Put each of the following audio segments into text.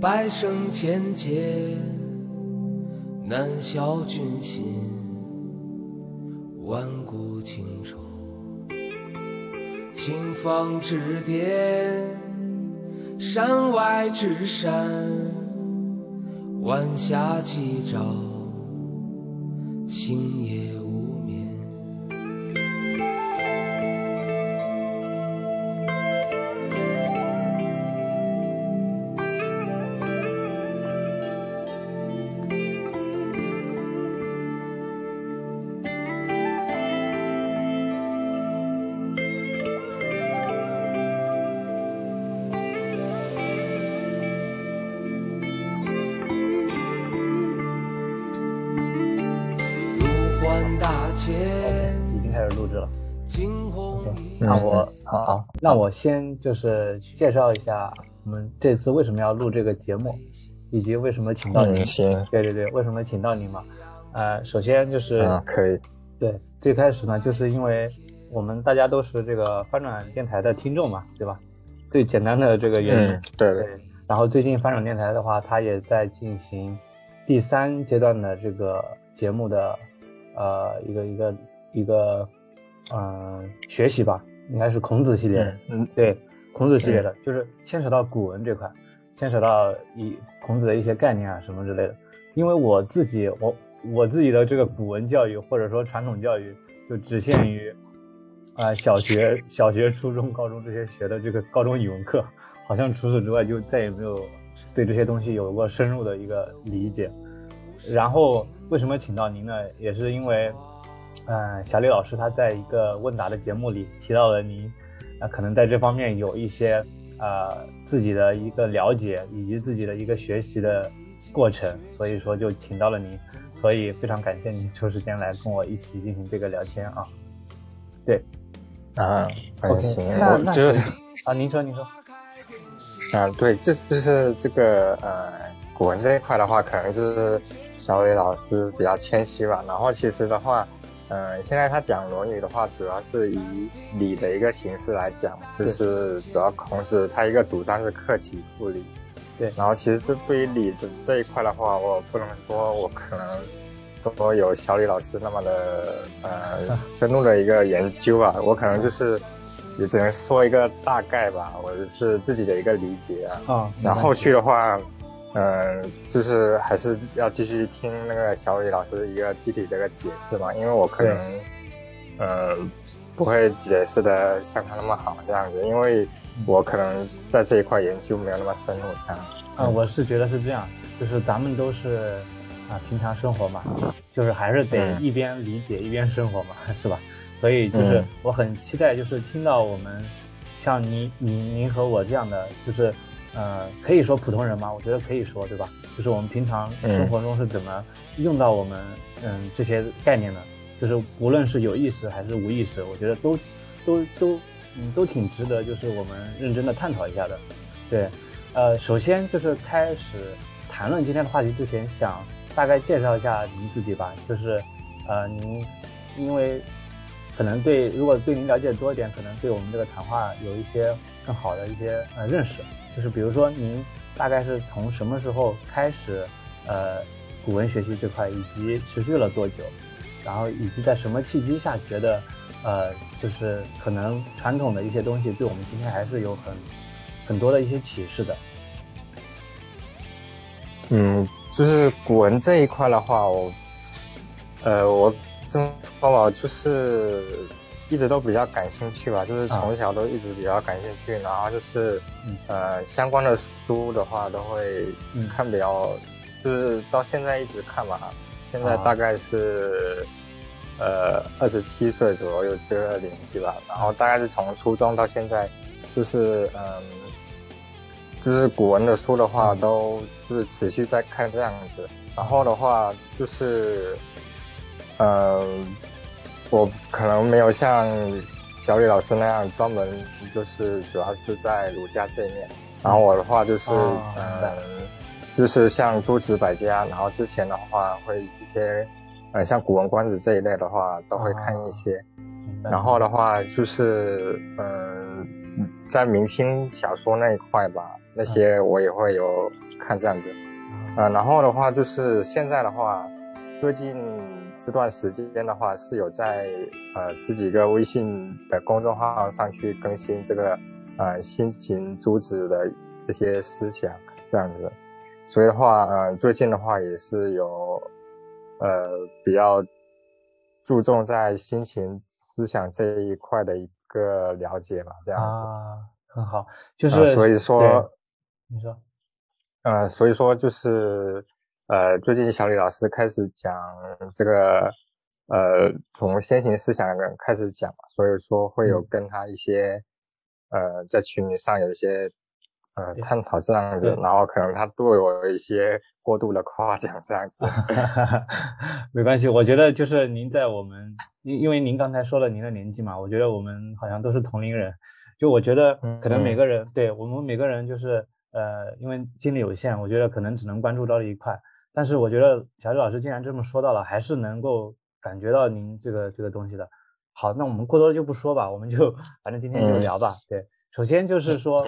百生千劫难消君心，万古情仇，青芳之巅，山外之山，晚霞起照，星夜。那我先就是介绍一下我们这次为什么要录这个节目，以及为什么请到你。行。对对对，为什么请到你嘛？呃，首先就是。啊，可以。对，最开始呢，就是因为我们大家都是这个翻转电台的听众嘛，对吧？最简单的这个原因。对对。然后最近翻转电台的话，它也在进行第三阶段的这个节目的呃一个一个一个嗯学习吧。应该是孔子系列，嗯，对，孔子系列的，就是牵扯到古文这块，牵扯到一孔子的一些概念啊什么之类的。因为我自己，我我自己的这个古文教育或者说传统教育，就只限于啊小学、小学、初中、高中这些学的这个高中语文课，好像除此之外就再也没有对这些东西有过深入的一个理解。然后为什么请到您呢？也是因为。嗯，小李老师他在一个问答的节目里提到了您，啊，可能在这方面有一些呃自己的一个了解以及自己的一个学习的过程，所以说就请到了您，所以非常感谢您抽时间来跟我一起进行这个聊天啊。对，啊，行，那那就啊，您说您说，啊，对，这就是这个呃古文这一块的话，可能就是小李老师比较谦虚吧，然后其实的话。嗯，现在他讲《论语》的话，主要是以礼的一个形式来讲，就是主要孔子他一个主张是克己复礼。对。然后其实这对于礼的这一块的话，我不能说我可能说有小李老师那么的呃 深入的一个研究啊，我可能就是也只能说一个大概吧，我是自己的一个理解啊。啊。然后后续的话。嗯，就是还是要继续听那个小李老师一个具体的一个解释嘛，因为我可能，呃，不会解释的像他那么好这样子，因为我可能在这一块研究没有那么深入这样。啊，我是觉得是这样，就是咱们都是啊平常生活嘛，就是还是得一边理解一边生活嘛，是吧？所以就是我很期待，就是听到我们像您、您、您和我这样的，就是。呃，可以说普通人吗？我觉得可以说，对吧？就是我们平常生活中是怎么用到我们嗯这些概念的？就是无论是有意识还是无意识，我觉得都都都嗯都挺值得，就是我们认真的探讨一下的。对，呃，首先就是开始谈论今天的话题之前，想大概介绍一下您自己吧。就是呃，您因为可能对如果对您了解多一点，可能对我们这个谈话有一些更好的一些呃认识。就是比如说，您大概是从什么时候开始，呃，古文学习这块，以及持续了多久，然后以及在什么契机下觉得，呃，就是可能传统的一些东西对我们今天还是有很很多的一些启示的。嗯，就是古文这一块的话，我，呃，我这么说吧，就是。一直都比较感兴趣吧，就是从小都一直比较感兴趣，然后就是呃相关的书的话都会看比较，就是到现在一直看吧，现在大概是呃二十七岁左右这个年纪吧，然后大概是从初中到现在，就是嗯，就是古文的书的话都就是持续在看这样子，然后的话就是嗯。我可能没有像小李老师那样专门就是主要是在儒家这一面，然后我的话就是嗯，就是像诸子百家，然后之前的话会一些呃像古文观止这一类的话都会看一些，然后的话就是嗯在明清小说那一块吧，那些我也会有看这样子。嗯，然后的话就是现在的话，最近这段时间的话是有在呃这几个微信的公众号上去更新这个呃心情珠子的这些思想这样子，所以的话呃最近的话也是有呃比较注重在心情思想这一块的一个了解吧，这样子。啊很好，就是所以说你说。呃，所以说就是呃，最近小李老师开始讲这个呃，从先行思想开始讲，所以说会有跟他一些呃，在群里上有一些呃探讨这样子，然后可能他对我有一些过度的夸奖这样子。没关系，我觉得就是您在我们，因因为您刚才说了您的年纪嘛，我觉得我们好像都是同龄人，就我觉得可能每个人对我们每个人就是。呃，因为精力有限，我觉得可能只能关注到这一块。但是我觉得小李老师既然这么说到了，还是能够感觉到您这个这个东西的。好，那我们过多的就不说吧，我们就反正今天就聊吧。对，首先就是说，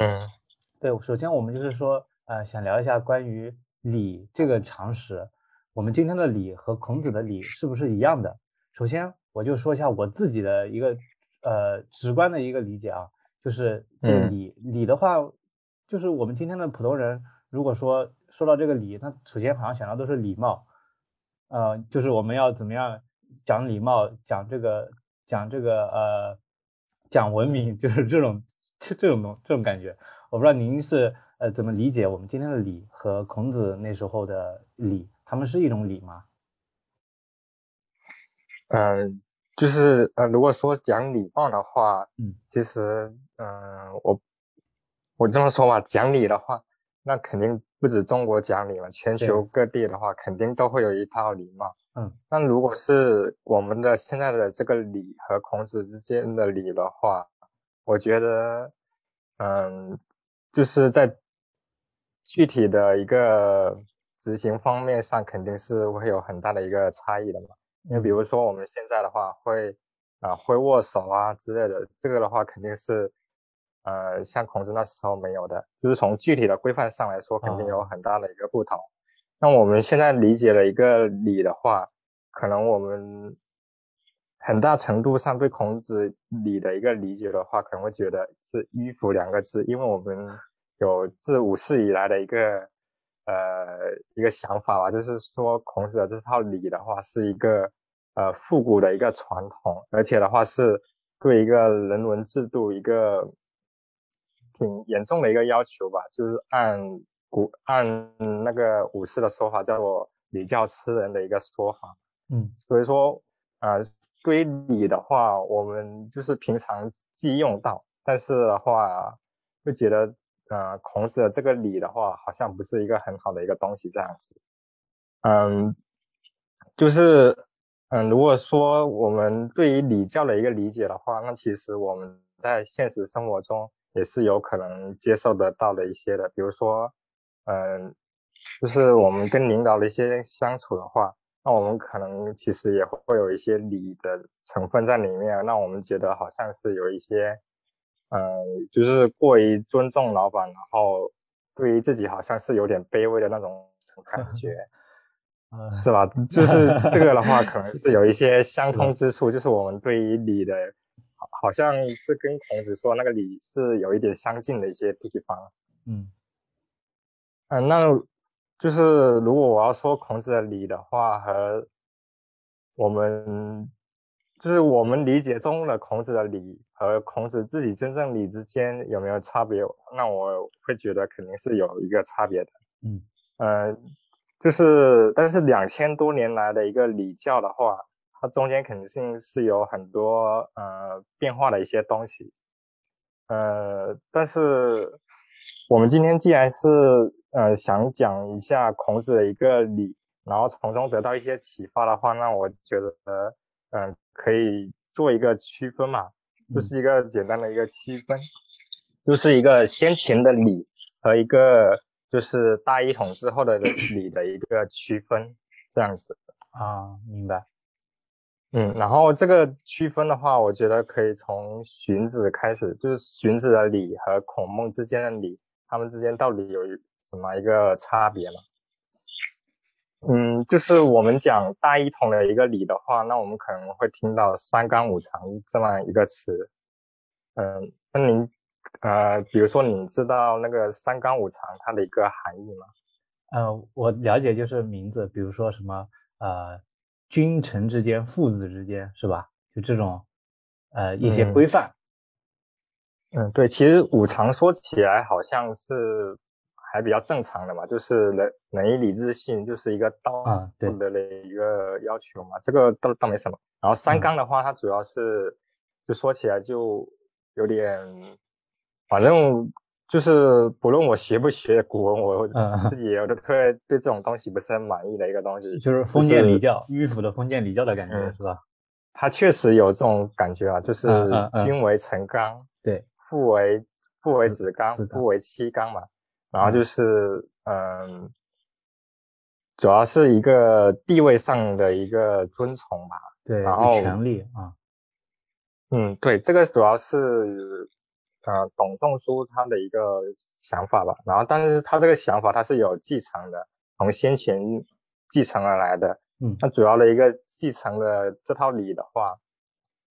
对，首先我们就是说，呃，想聊一下关于礼这个常识。我们今天的礼和孔子的礼是不是一样的？首先我就说一下我自己的一个呃直观的一个理解啊，就是这个礼礼的话。就是我们今天的普通人，如果说说到这个礼，他首先好像想到都是礼貌，呃，就是我们要怎么样讲礼貌，讲这个讲这个呃讲文明，就是这种这这种东这种感觉。我不知道您是呃怎么理解我们今天的礼和孔子那时候的礼，他们是一种礼吗？嗯，就是呃如果说讲礼貌的话，嗯，其实嗯我。我这么说吧，讲理的话，那肯定不止中国讲礼嘛，全球各地的话，肯定都会有一套礼貌。嗯，那如果是我们的现在的这个礼和孔子之间的礼的话，我觉得，嗯，就是在具体的一个执行方面上，肯定是会有很大的一个差异的嘛。因为比如说我们现在的话，会啊会握手啊之类的，这个的话肯定是。呃，像孔子那时候没有的，就是从具体的规范上来说，肯定有很大的一个不同。那我们现在理解了一个礼的话，可能我们很大程度上对孔子礼的一个理解的话，可能会觉得是迂腐两个字，因为我们有自五世以来的一个呃一个想法吧，就是说孔子的这套礼的话是一个呃复古的一个传统，而且的话是对一个人文制度一个。挺严重的一个要求吧，就是按古按那个武士的说法，叫做礼教吃人的一个说法。嗯，所以说啊，对于礼的话，我们就是平常既用到，但是的话会觉得，呃，孔子的这个礼的话，好像不是一个很好的一个东西这样子。嗯，就是嗯，如果说我们对于礼教的一个理解的话，那其实我们在现实生活中。也是有可能接受得到的一些的，比如说，嗯，就是我们跟领导的一些相处的话，那我们可能其实也会有一些礼的成分在里面，让我们觉得好像是有一些，嗯，就是过于尊重老板，然后对于自己好像是有点卑微的那种 感觉，是吧？就是这个的话，可能 是有一些相通之处，就是我们对于礼的。好像是跟孔子说那个礼是有一点相近的一些地方。嗯，嗯，那就是如果我要说孔子的礼的话，和我们就是我们理解中的孔子的礼和孔子自己真正礼之间有没有差别？那我会觉得肯定是有一个差别的。嗯，呃，就是但是两千多年来的一个礼教的话。它中间肯定是有很多呃变化的一些东西，呃，但是我们今天既然是呃想讲一下孔子的一个礼，然后从中得到一些启发的话，那我觉得嗯可以做一个区分嘛，就是一个简单的一个区分，就是一个先秦的礼和一个就是大一统之后的礼的一个区分，这样子。啊，明白。嗯，然后这个区分的话，我觉得可以从荀子开始，就是荀子的礼和孔孟之间的礼，他们之间到底有什么一个差别吗？嗯，就是我们讲大一统的一个礼的话，那我们可能会听到三纲五常这么一个词。嗯，那您呃，比如说你知道那个三纲五常它的一个含义吗？呃，我了解就是名字，比如说什么呃。君臣之间、父子之间是吧？就这种呃一些规范。嗯，对，其实五常说起来好像是还比较正常的嘛，就是仁仁义礼智信就是一个道德的一个要求嘛，这个倒倒没什么。然后三纲的话，它主要是就说起来就有点，反正。就是不论我学不学古文，我自己我都会对这种东西不是很满意的一个东西。就是封建礼教，迂腐的封建礼教的感觉，是吧？他确实有这种感觉啊，就是君为臣纲，对，父为父为子纲，夫为妻纲嘛。然后就是嗯，主要是一个地位上的一个尊崇吧。对，然后权力啊。嗯，对，这个主要是。呃，董仲舒他的一个想法吧，然后但是他这个想法他是有继承的，从先前继承而来的。嗯，那主要的一个继承的这套礼的话，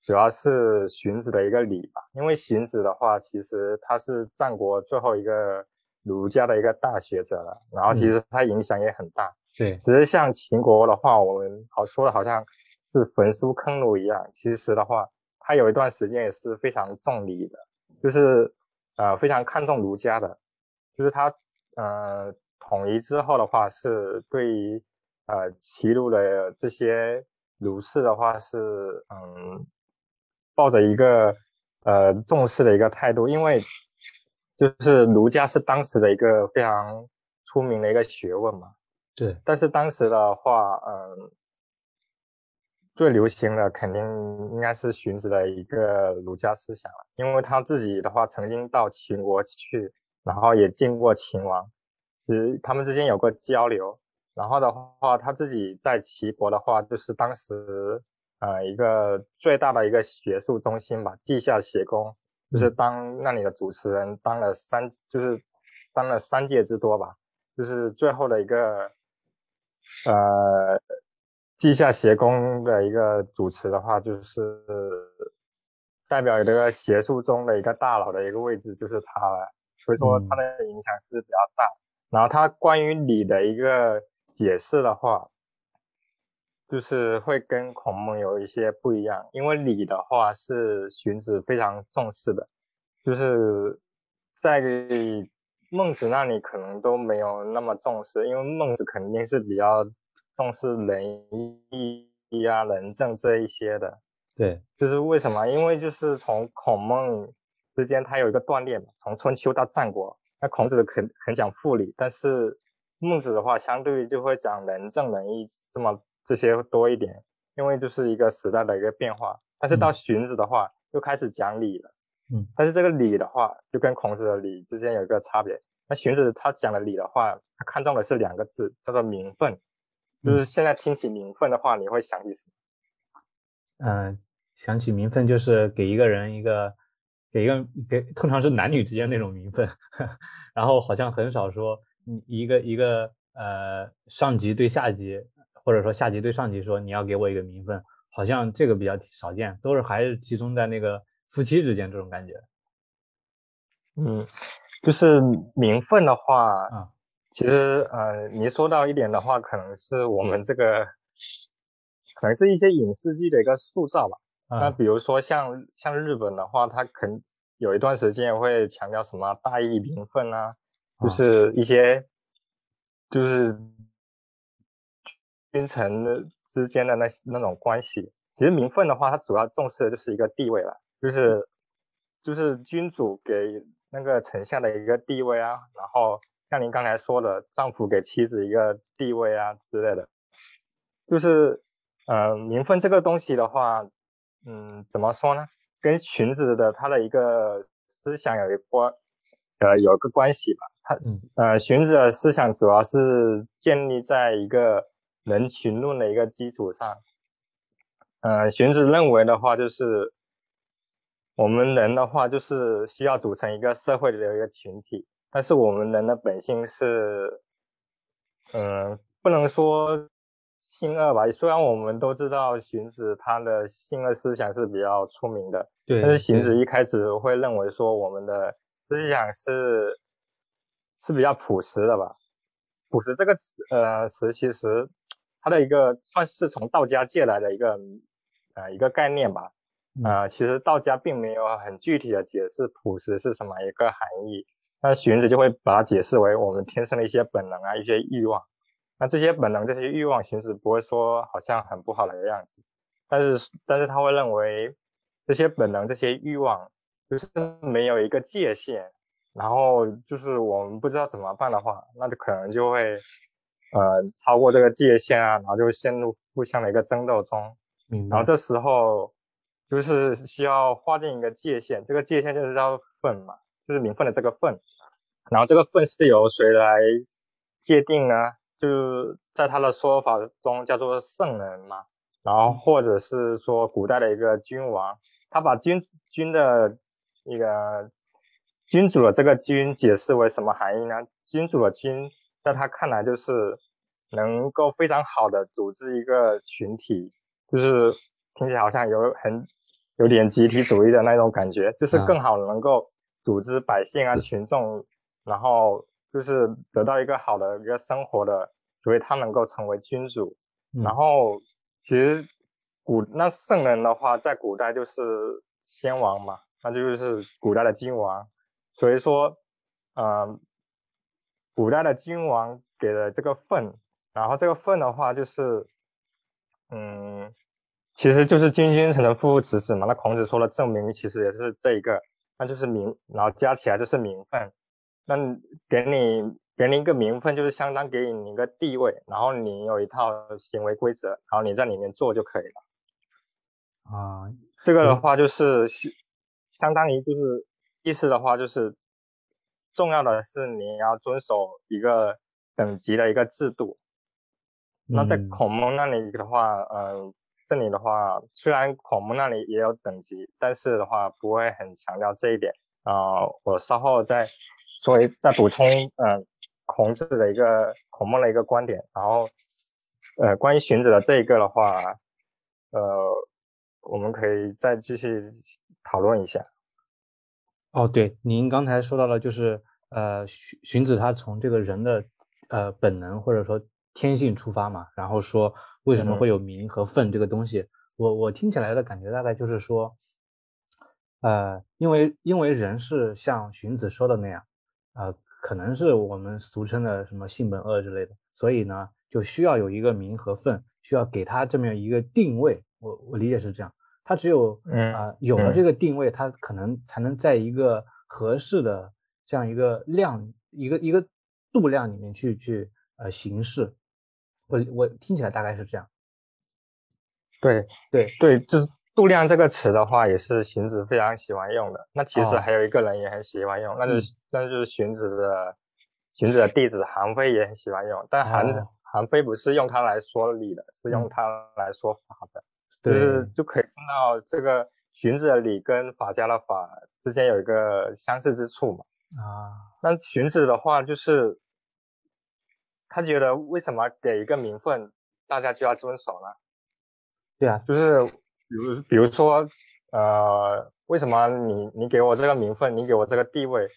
主要是荀子的一个礼吧，因为荀子的话其实他是战国最后一个儒家的一个大学者了，然后其实他影响也很大。对，只是像秦国的话，我们好说的好像是焚书坑儒一样，其实的话，他有一段时间也是非常重礼的。就是呃非常看重儒家的，就是他呃统一之后的话，是对于呃齐鲁的这些儒士的话是嗯抱着一个呃重视的一个态度，因为就是儒家是当时的一个非常出名的一个学问嘛。对。但是当时的话，嗯。最流行的肯定应该是荀子的一个儒家思想了，因为他自己的话曾经到秦国去，然后也见过秦王，其实他们之间有过交流。然后的话，他自己在齐国的话，就是当时呃一个最大的一个学术中心吧，稷下学宫，就是当那里的主持人当了三，就是当了三届之多吧，就是最后的一个呃。稷下协公的一个主持的话，就是代表这个学术中的一个大佬的一个位置，就是他了。所以说他的影响是比较大。然后他关于礼的一个解释的话，就是会跟孔孟有一些不一样，因为礼的话是荀子非常重视的，就是在孟子那里可能都没有那么重视，因为孟子肯定是比较。重视仁义啊、仁政这一些的，对，就是为什么？因为就是从孔孟之间，它有一个断裂嘛，从春秋到战国，那孔子很很讲复礼，但是孟子的话，相对于就会讲仁政仁义这么这些多一点，因为就是一个时代的一个变化。但是到荀子的话，又开始讲礼了，嗯，但是这个礼的话，就跟孔子的礼之间有一个差别。那荀子他讲的礼的话，他看重的是两个字，叫做名分。就是现在听起名分的话，你会想起什么？嗯，想起名分就是给一个人一个，给一个给，通常是男女之间那种名分，然后好像很少说，一个一个呃上级对下级，或者说下级对上级说你要给我一个名分，好像这个比较少见，都是还是集中在那个夫妻之间这种感觉。嗯，就是名分的话。啊。其实，呃，你说到一点的话，可能是我们这个，可能是一些影视剧的一个塑造吧。那比如说像像日本的话，它肯有一段时间会强调什么大义名分啊，就是一些就是君臣之间的那那种关系。其实名分的话，它主要重视的就是一个地位了，就是就是君主给那个丞相的一个地位啊，然后。像您刚才说的，丈夫给妻子一个地位啊之类的，就是，呃，名分这个东西的话，嗯，怎么说呢？跟荀子的他的一个思想有一关，呃，有个关系吧。他，呃，荀子的思想主要是建立在一个人群论的一个基础上，呃，荀子认为的话，就是我们人的话，就是需要组成一个社会的一个群体，但是我们人的本性是，嗯，不能说性恶吧。虽然我们都知道荀子他的性恶思想是比较出名的，对，但是荀子一开始会认为说我们的思想是是比较朴实的吧。朴实这个词，呃，词其实它的一个算是从道家借来的一个，呃，一个概念吧。呃，其实道家并没有很具体的解释朴实是什么一个含义，那荀子就会把它解释为我们天生的一些本能啊，一些欲望。那这些本能、这些欲望，荀子不会说好像很不好的样子，但是，但是他会认为这些本能、这些欲望就是没有一个界限。然后就是我们不知道怎么办的话，那就可能就会呃超过这个界限啊，然后就陷入互相的一个争斗中。然后这时候就是需要划定一个界限，这个界限就是叫分嘛，就是名分的这个分。然后这个分是由谁来界定呢？就在他的说法中叫做圣人嘛。然后或者是说古代的一个君王，他把君君的一个。君主的这个君解释为什么含义呢？君主的君在他看来就是能够非常好的组织一个群体，就是听起来好像有很有点集体主义的那种感觉，就是更好能够组织百姓啊群众，然后就是得到一个好的一个生活的，所以他能够成为君主。然后其实古那圣人的话，在古代就是先王嘛，那就是古代的君王。所以说，嗯，古代的君王给了这个份，然后这个份的话就是，嗯，其实就是君君臣臣父父子子嘛。那孔子说的证明其实也是这一个，那就是名，然后加起来就是名分。那给你给你一个名分，就是相当给你一个地位，然后你有一套行为规则，然后你在里面做就可以了。啊，这个的话就是相当于就是。意思的话就是，重要的是你要遵守一个等级的一个制度。那在孔孟那里的话，嗯，这里的话，虽然孔孟那里也有等级，但是的话不会很强调这一点。啊，我稍后再作为再补充，嗯，孔子的一个孔孟的一个观点。然后，呃，关于荀子的这一个的话，呃，我们可以再继续讨论一下。哦，对，您刚才说到了，就是呃，荀荀子他从这个人的呃本能或者说天性出发嘛，然后说为什么会有名和分这个东西，我我听起来的感觉大概就是说，呃，因为因为人是像荀子说的那样，呃，可能是我们俗称的什么性本恶之类的，所以呢，就需要有一个名和分，需要给他这么一个定位，我我理解是这样。他只有啊有了这个定位，他可能才能在一个合适的这样一个量一个一个度量里面去去呃行事。我我听起来大概是这样。对对对，就是度量这个词的话，也是荀子非常喜欢用的。那其实还有一个人也很喜欢用，那就是那就是荀子的荀子的弟子韩非也很喜欢用，但韩韩非不是用它来说理的，是用它来说法的。就是就可以看到这个荀子的理跟法家的法之间有一个相似之处嘛。啊，那荀子的话就是他觉得为什么给一个名分大家就要遵守呢？对啊，就是比如比如说呃为什么你你给我这个名分，你给我这个地位，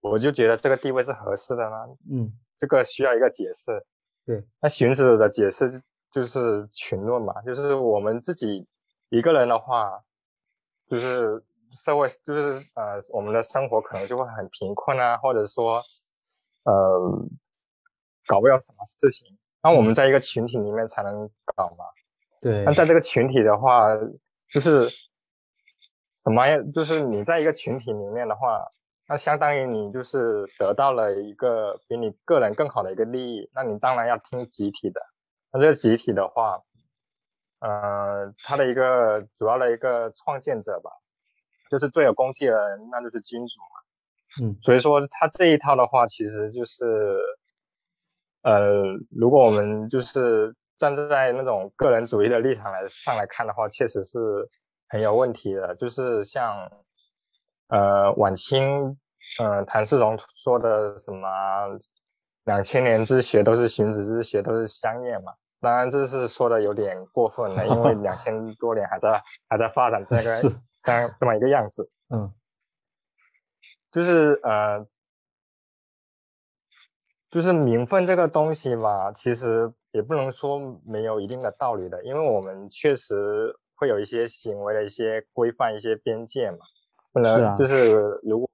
我就觉得这个地位是合适的呢？嗯，这个需要一个解释。对，那荀子的解释。就是群论嘛，就是我们自己一个人的话，就是社会就是呃我们的生活可能就会很贫困啊，或者说呃搞不了什么事情，那我们在一个群体里面才能搞嘛。对。那在这个群体的话，就是什么呀？就是你在一个群体里面的话，那相当于你就是得到了一个比你个人更好的一个利益，那你当然要听集体的。那这个集体的话，呃，它的一个主要的一个创建者吧，就是最有功绩的人，那就是君主嘛。嗯。所以说他这一套的话，其实就是，呃，如果我们就是站在那种个人主义的立场来上来看的话，确实是很有问题的。就是像呃晚清，嗯谭嗣同说的什么两千年之学都是荀子之学，都是香叶嘛。当然这是说的有点过分了，因为两千多年还在还在发展这个这样这么一个样子。嗯，就是呃。就是名分这个东西嘛，其实也不能说没有一定的道理的，因为我们确实会有一些行为的一些规范、一些边界嘛，不能就是如果，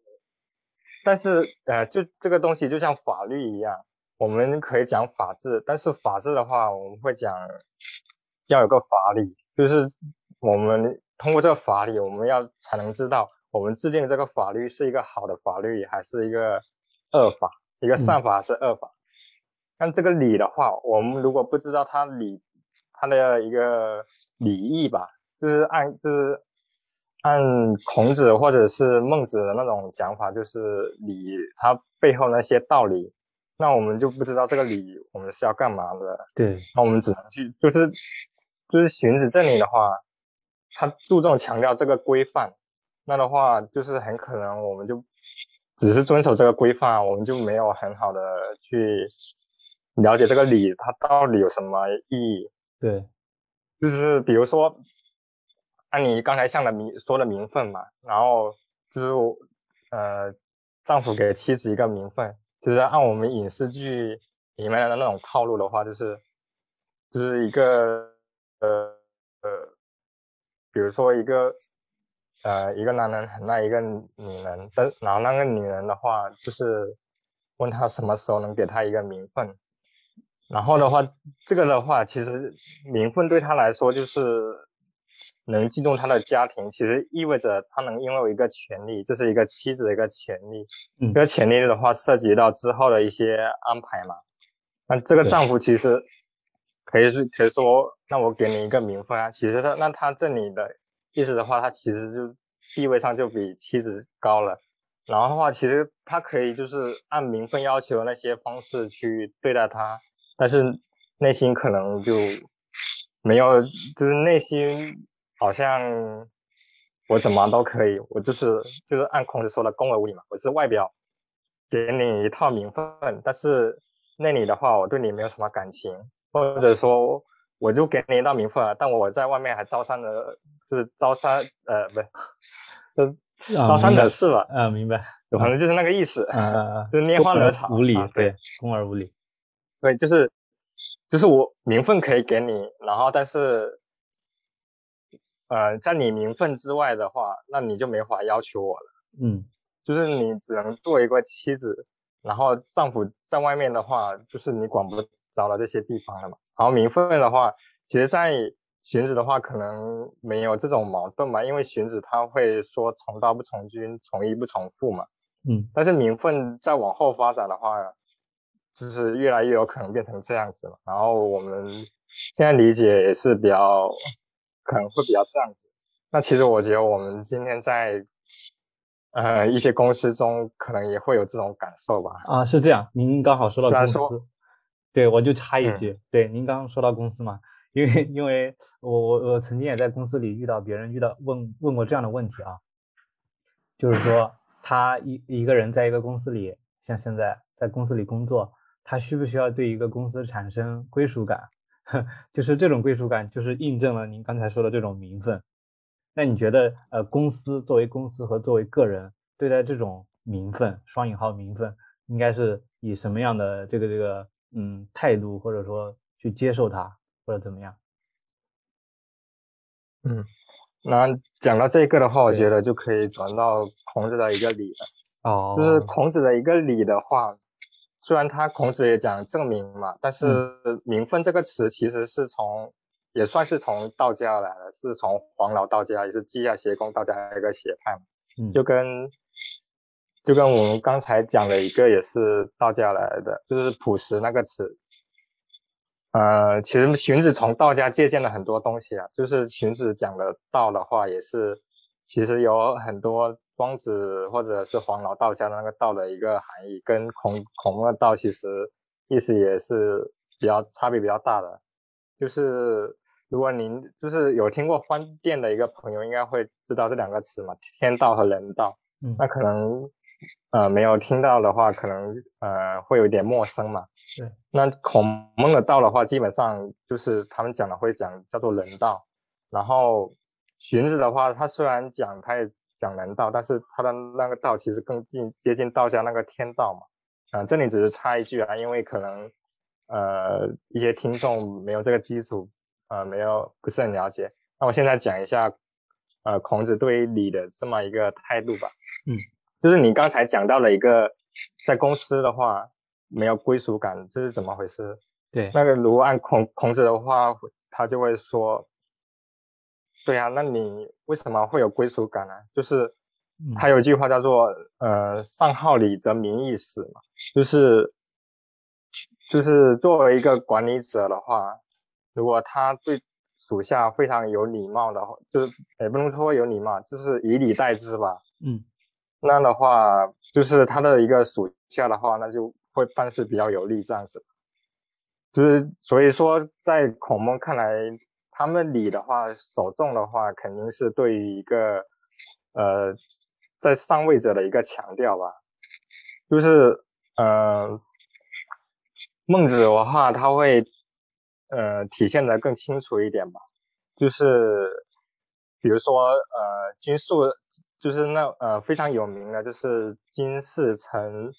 但是呃，就这个东西就像法律一样，我们可以讲法治，但是法治的话，我们会讲要有个法理，就是我们通过这个法理，我们要才能知道我们制定的这个法律是一个好的法律还是一个恶法。一个善法是恶法，但这个理的话，我们如果不知道它理，它的一个理义吧，就是按就是按孔子或者是孟子的那种讲法，就是理它背后那些道理，那我们就不知道这个理我们是要干嘛的。对，那我们只能去就是就是荀子这里的话，他注重强调这个规范，那的话就是很可能我们就。只是遵守这个规范，我们就没有很好的去了解这个礼它到底有什么意义。对，就是比如说，按你刚才像的名说的名分嘛，然后就是呃，丈夫给妻子一个名分，就是按我们影视剧里面的那种套路的话，就是就是一个呃呃，比如说一个。呃，一个男人很爱一个女人，但然后那个女人的话，就是问他什么时候能给他一个名分，然后的话，这个的话，其实名分对他来说就是能进入他的家庭，其实意味着他能拥有一个权利，这是一个妻子的一个权利。嗯。这个权利的话，涉及到之后的一些安排嘛。那这个丈夫其实可以是可以说，那我给你一个名分啊，其实他那他这里的。意思的话，他其实就地位上就比妻子高了。然后的话，其实他可以就是按名分要求那些方式去对待他，但是内心可能就没有，就是内心好像我怎么都可以，我就是就是按孔子说的公而无礼嘛，我是外表给你一套名分，但是那里的话，我对你没有什么感情，或者说。我就给你一道名分啊，但我在外面还招商的，就是招商，呃，不是，招商惹事了。啊，明白。反正就是那个意思。啊就是拈花惹草。无理，对，公而无礼。对，就是，就是我名分可以给你，然后但是，呃，在你名分之外的话，那你就没法要求我了。嗯。就是你只能做一个妻子，然后丈夫在外面的话，就是你管不着了这些地方了嘛。然后名分的话，其实，在荀子的话可能没有这种矛盾吧，因为荀子他会说从道不从君，从义不从父嘛。嗯。但是名分再往后发展的话，就是越来越有可能变成这样子了。然后我们现在理解也是比较可能会比较这样子。那其实我觉得我们今天在呃一些公司中可能也会有这种感受吧。啊，是这样。您刚好说到公司。对，我就插一句，对，您刚刚说到公司嘛，因为因为我我我曾经也在公司里遇到别人遇到问问过这样的问题啊，就是说他一一个人在一个公司里，像现在在公司里工作，他需不需要对一个公司产生归属感？就是这种归属感，就是印证了您刚才说的这种名分。那你觉得呃，公司作为公司和作为个人对待这种名分（双引号名分），应该是以什么样的这个这个？嗯，态度或者说去接受它或者怎么样？嗯，那讲到这个的话，我觉得就可以转到孔子的一个礼了。哦。就是孔子的一个礼的话，虽然他孔子也讲正名嘛，但是名分这个词其实是从也算是从道家来的，是从黄老道家也是稷下协公道家一个学派嘛。嗯。就跟。就跟我们刚才讲的一个也是道家来的，就是朴实那个词。呃，其实荀子从道家借鉴了很多东西啊，就是荀子讲的道的话，也是其实有很多庄子或者是黄老道家的那个道的一个含义，跟孔孔孟的道其实意思也是比较差别比较大的。就是如果您就是有听过欢店的一个朋友，应该会知道这两个词嘛，天道和人道。嗯，那可能呃没有听到的话，可能呃会有点陌生嘛。对。那孔孟的道的话，基本上就是他们讲的会讲叫做人道，然后荀子的话，他虽然讲他也讲人道，但是他的那个道其实更近接近道家那个天道嘛。啊，这里只是插一句啊，因为可能呃一些听众没有这个基础，呃没有不是很了解。那我现在讲一下呃孔子对于礼的这么一个态度吧。嗯，就是你刚才讲到了一个在公司的话没有归属感，这是怎么回事？对，那个如果按孔孔子的话，他就会说，对啊，那你为什么会有归属感呢？就是他有一句话叫做呃上好礼则民易死嘛。就是就是作为一个管理者的话，如果他对属下非常有礼貌的话，就是也不能说有礼貌，就是以礼待之吧。嗯，那样的话，就是他的一个属下的话，那就会办事比较有利这样子。就是所以说，在孔孟看来，他们礼的话，首重的话，肯定是对于一个呃在上位者的一个强调吧，就是。呃，孟子的话，他会呃体现的更清楚一点吧，就是比如说呃君述，就是那呃非常有名的，就是金氏臣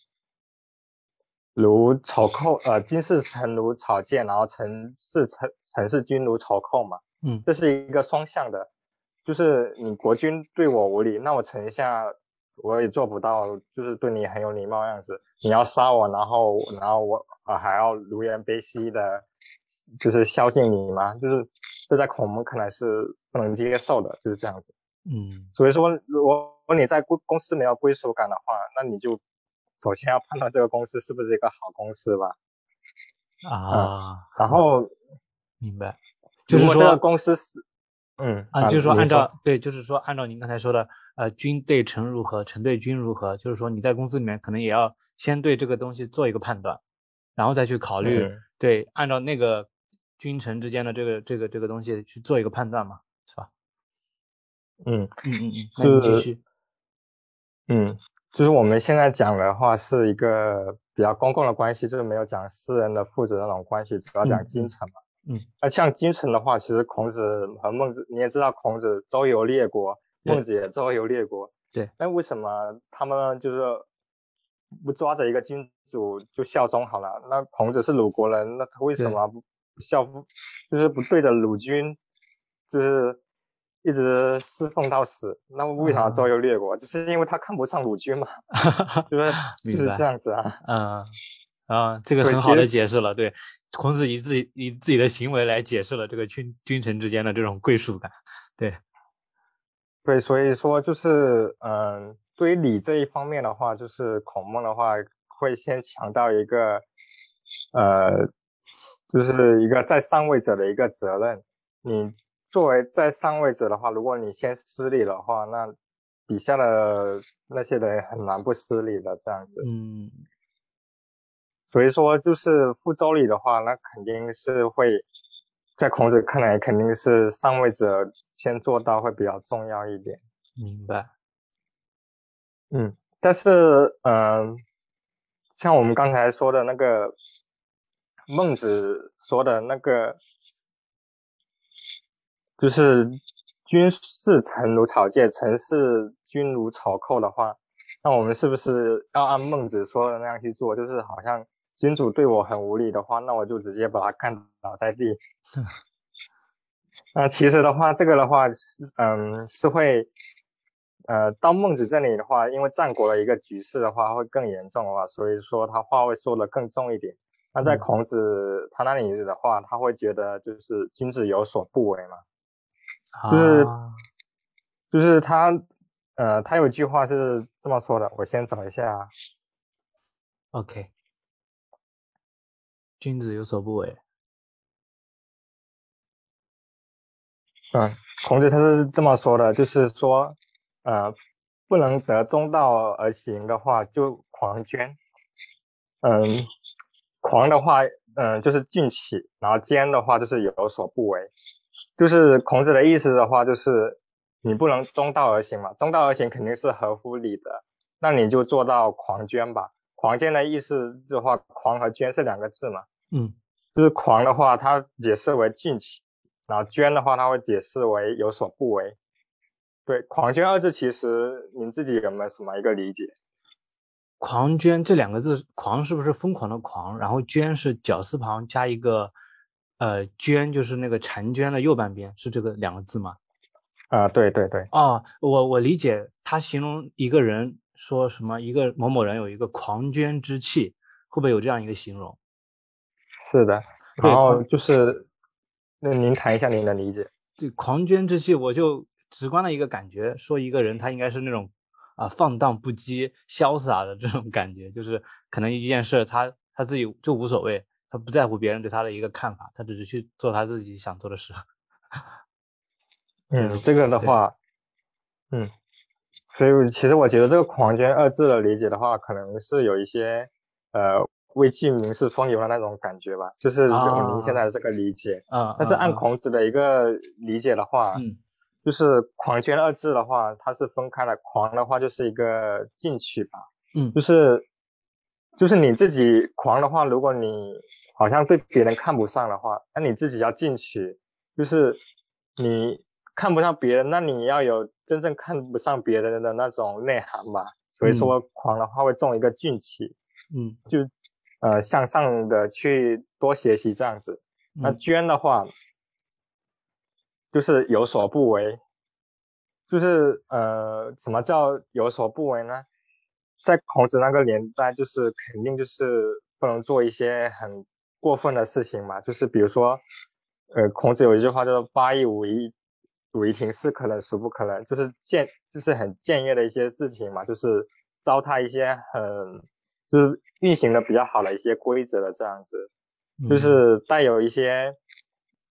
如草寇，呃金氏臣如草芥，然后臣是臣臣是君如草寇嘛，嗯，这是一个双向的，就是你国君对我无礼，那我臣下。我也做不到，就是对你很有礼貌样子。你要杀我，然后然后我啊还要如颜悲兮的，就是孝敬你吗？就是这在孔孟看来是不能接受的，就是这样子。嗯。所以说，如果你在公公司没有归属感的话，那你就首先要判断这个公司是不是一个好公司吧。啊。然后。明白。就是说，这个公司是。嗯。啊，就是说按照对，就是说按照您刚才说的。呃，君对臣如何，臣对君如何？就是说你在公司里面可能也要先对这个东西做一个判断，然后再去考虑，对，按照那个君臣之间的这个这个这个东西去做一个判断嘛？嗯嗯嗯嗯，那你继续。嗯，就是我们现在讲的话是一个比较公共的关系，就是没有讲私人的父子那种关系，主要讲君臣嘛。嗯。那像君臣的话，其实孔子和孟子，你也知道，孔子周游列国。孟子也周游列国，对，那为什么他们就是不抓着一个君主就效忠好了？那孔子是鲁国人，那他为什么不效不就是不对着鲁君，就是一直侍奉到死？那为啥周游列国？就是因为他看不上鲁君嘛，就是就是这样子啊。嗯啊，这个很好的解释了，对，孔子以自己以自己的行为来解释了这个君君臣之间的这种归属感，对。对，所以说就是，嗯，对于礼这一方面的话，就是孔孟的话会先强调一个，呃，就是一个在上位者的一个责任。你作为在上位者的话，如果你先失礼的话，那底下的那些人很难不失礼的这样子。嗯。所以说，就是傅周礼的话，那肯定是会在孔子看来，肯定是上位者。先做到会比较重要一点，明白。嗯，但是，嗯，像我们刚才说的那个孟子说的那个，就是君是臣如草芥，臣是君如草寇的话，那我们是不是要按孟子说的那样去做？就是好像君主对我很无礼的话，那我就直接把他干倒在地。那其实的话，这个的话是，嗯，是会，呃，到孟子这里的话，因为战国的一个局势的话会更严重的话，所以说他话会说的更重一点。那在孔子他那里的话，他会觉得就是君子有所不为嘛，就是，就是他，呃，他有句话是这么说的，我先找一下。OK，君子有所不为。嗯，孔子他是这么说的，就是说，呃，不能得中道而行的话，就狂捐。嗯，狂的话，嗯，就是进取，然后坚的话就是有所不为，就是孔子的意思的话就是你不能中道而行嘛，中道而行肯定是合乎理的，那你就做到狂捐吧。狂捐的意思的话，狂和捐是两个字嘛，嗯，就是狂的话，它解释为进取，然后捐的话，它会解释为有所不为。对，狂捐二字其实您自己有没有什么一个理解？狂捐这两个字，狂是不是疯狂的狂？然后捐是绞丝旁加一个呃娟，就是那个婵娟的右半边，是这个两个字吗？啊，对对对。哦，我我理解，他形容一个人说什么，一个某某人有一个狂捐之气，会不会有这样一个形容？是的，然后就是，那您谈一下您的理解。这狂捐之气，我就。直观的一个感觉，说一个人他应该是那种啊放荡不羁、潇洒的这种感觉，就是可能一件事他他自己就无所谓，他不在乎别人对他的一个看法，他只是去做他自己想做的事。嗯，这个的话，嗯，所以其实我觉得这个“狂捐”二字的理解的话，可能是有一些呃为记名士风流的那种感觉吧，就是用您现在的这个理解。啊。但是按孔子的一个理解的话，嗯。就是“狂捐”二字的话，它是分开的。狂的话就是一个进取吧，嗯，就是就是你自己狂的话，如果你好像对别人看不上的话，那你自己要进取，就是你看不上别人，那你要有真正看不上别人的那种内涵吧。所以说狂的话会中一个进取，嗯，就呃向上的去多学习这样子。那捐的话。就是有所不为，就是呃，什么叫有所不为呢？在孔子那个年代，就是肯定就是不能做一些很过分的事情嘛。就是比如说，呃，孔子有一句话叫做“八佾舞一，舞一庭，是可忍孰不可忍”，就是僭，就是很僭越的一些事情嘛。就是糟蹋一些很，就是运行的比较好的一些规则的这样子，就是带有一些。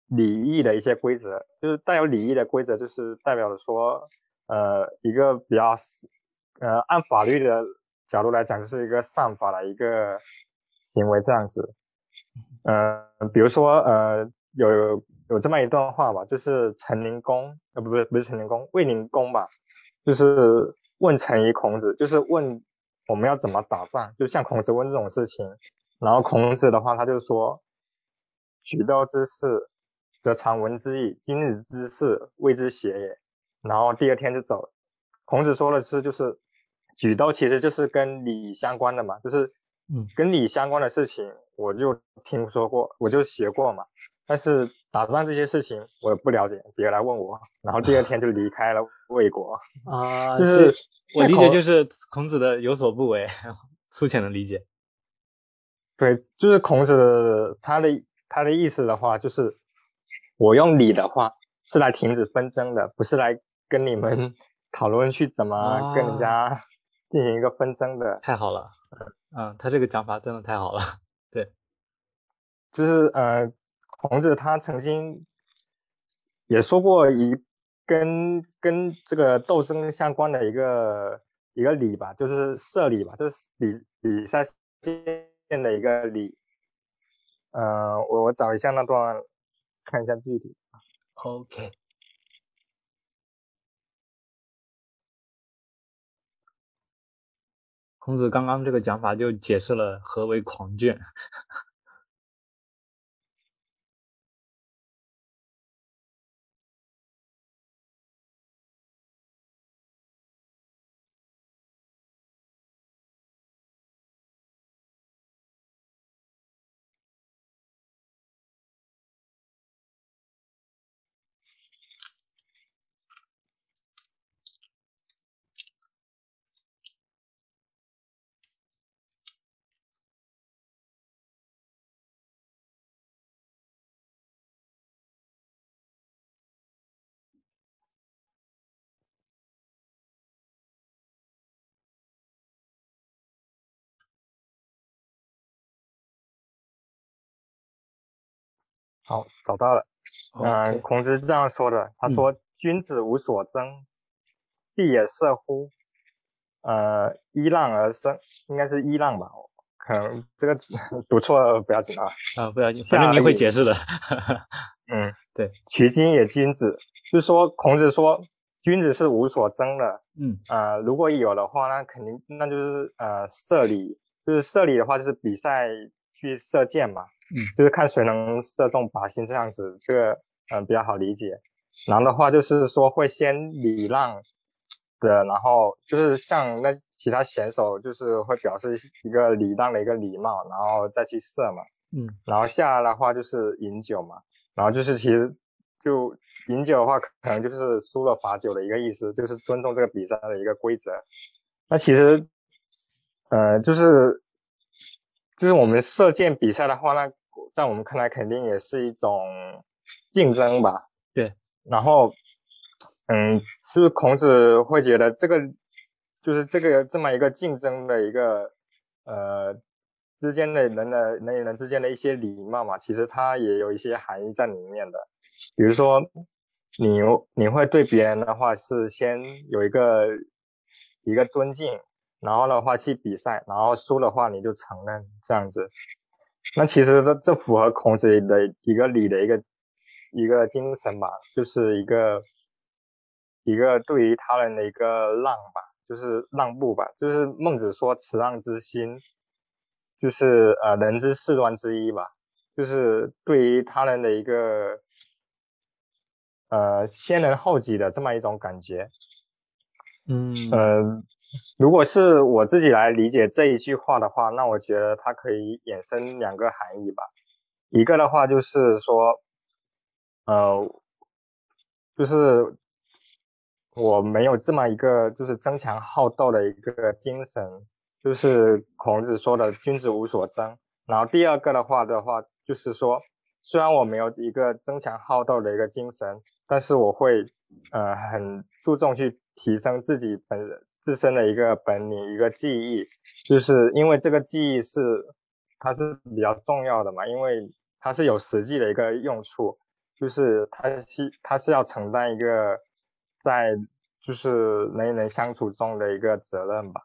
礼义的一些规则，就是带有礼义的规则，就是代表着说，呃，一个比较，呃，按法律的角度来讲，就是一个善法的一个行为这样子。呃，比如说，呃，有有这么一段话吧，就是陈灵公，呃，不不不是陈灵公，卫灵公吧，就是问陈于孔子，就是问我们要怎么打仗，就像孔子问这种事情，然后孔子的话他就说，举刀之事。则常闻之矣，今日之事谓之邪也。然后第二天就走。孔子说的是，就是举刀其实就是跟礼相关的嘛，就是嗯，跟礼相关的事情，我就听说过，我就学过嘛。但是打仗这些事情我也不了解，别来问我。然后第二天就离开了魏国。啊，就是我理解就是孔子的有所不为，粗浅的理解。对，就是孔子他的他的意思的话就是。我用礼的话是来停止纷争的，不是来跟你们讨论去怎么跟人家进行一个纷争的。太好了，嗯，他这个讲法真的太好了。就是呃，孔子他曾经也说过一跟跟这个斗争相关的一个一个礼吧，就是射礼吧，就是比比赛间的一个礼。呃，我我找一下那段。看一下具体，OK。孔子刚刚这个讲法就解释了何为狂卷。好，找到了。嗯，孔子是这样说的，他说：“君子无所争，必也射乎？呃，依浪而生，应该是一浪吧？可能这个读错了不要紧啊。啊，不要紧，反正你会解释的。嗯，对，取经也君子，就是说孔子说君子是无所争的。嗯，呃，如果有的话，那肯定那就是呃射礼，就是射礼的话就是比赛去射箭嘛。嗯，就是看谁能射中靶心这样子，这个嗯比较好理解。然后的话就是说会先礼让的，然后就是像那其他选手就是会表示一个礼让的一个礼貌，然后再去射嘛。嗯，然后下来的话就是饮酒嘛，然后就是其实就饮酒的话可能就是输了罚酒的一个意思，就是尊重这个比赛的一个规则。那其实呃就是就是我们射箭比赛的话，那在我们看来肯定也是一种竞争吧。对。然后，嗯，就是孔子会觉得这个，就是这个这么一个竞争的一个，呃，之间的人的人与人之间的一些礼貌嘛，其实它也有一些含义在里面的。比如说，你你会对别人的话是先有一个一个尊敬，然后的话去比赛，然后输的话你就承认这样子。那其实这这符合孔子的一个礼的一个。一个精神吧，就是一个一个对于他人的一个让吧，就是让步吧，就是孟子说“辞让之心”，就是呃人之四端之一吧，就是对于他人的一个呃先人后己的这么一种感觉。嗯。呃，如果是我自己来理解这一句话的话，那我觉得它可以衍生两个含义吧，一个的话就是说。呃，就是我没有这么一个就是争强好斗的一个精神，就是孔子说的君子无所争。然后第二个的话的话，就是说虽然我没有一个争强好斗的一个精神，但是我会呃很注重去提升自己本人自身的一个本领一个技艺，就是因为这个技艺是它是比较重要的嘛，因为它是有实际的一个用处。就是它是它是要承担一个在就是人与人相处中的一个责任吧，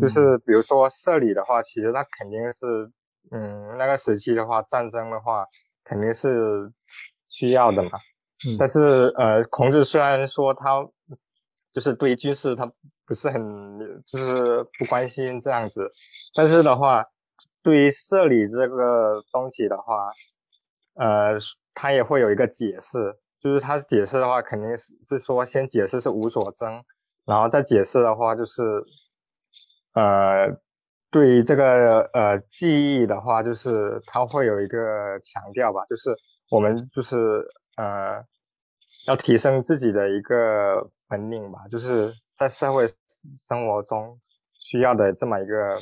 就是比如说射礼的话，其实它肯定是嗯那个时期的话，战争的话肯定是需要的嘛。嗯。但是呃，孔子虽然说他就是对军事他不是很就是不关心这样子，但是的话，对于社理这个东西的话，呃。他也会有一个解释，就是他解释的话，肯定是是说先解释是无所争，然后再解释的话就是，呃，对于这个呃记忆的话，就是他会有一个强调吧，就是我们就是呃要提升自己的一个本领吧，就是在社会生活中需要的这么一个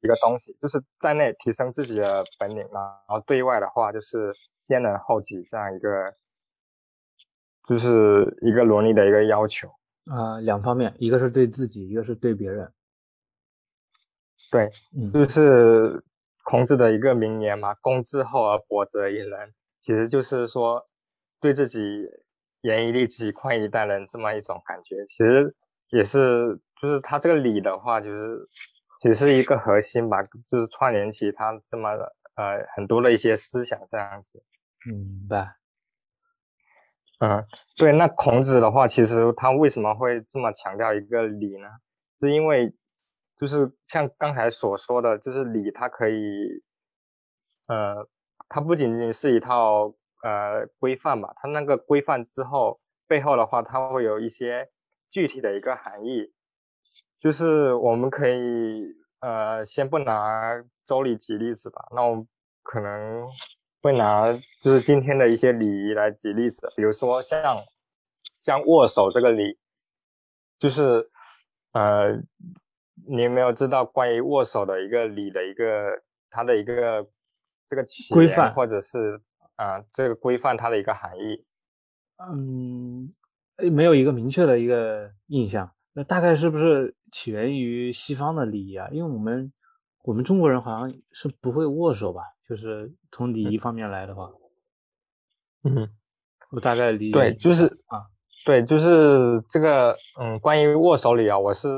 一个东西，就是在内提升自己的本领嘛，然后对外的话就是。先人后己这样一个，就是一个伦理的一个要求啊，两方面，一个是对自己，一个是对别人。对，就是孔子的一个名言嘛，“公之厚而薄责于人”，其实就是说对自己严以律己，宽以待人这么一种感觉。其实也是，就是他这个礼的话，就是其实是一个核心吧，就是串联起他这么呃很多的一些思想这样子。明白。嗯，对，那孔子的话，其实他为什么会这么强调一个礼呢？是因为就是像刚才所说的，就是礼它可以，呃，它不仅仅是一套呃规范吧，它那个规范之后背后的话，它会有一些具体的一个含义。就是我们可以呃先不拿周礼举例子吧，那我们可能。会拿就是今天的一些礼仪来举例子，比如说像像握手这个礼，就是呃，你有没有知道关于握手的一个礼的一个它的一个这个规范，或者是啊这个规范它的一个含义？嗯，没有一个明确的一个印象。那大概是不是起源于西方的礼仪啊？因为我们我们中国人好像是不会握手吧？就是从礼仪方面来的话，嗯，我大概理解。对，就是啊，对，就是这个，嗯，关于握手礼啊，我是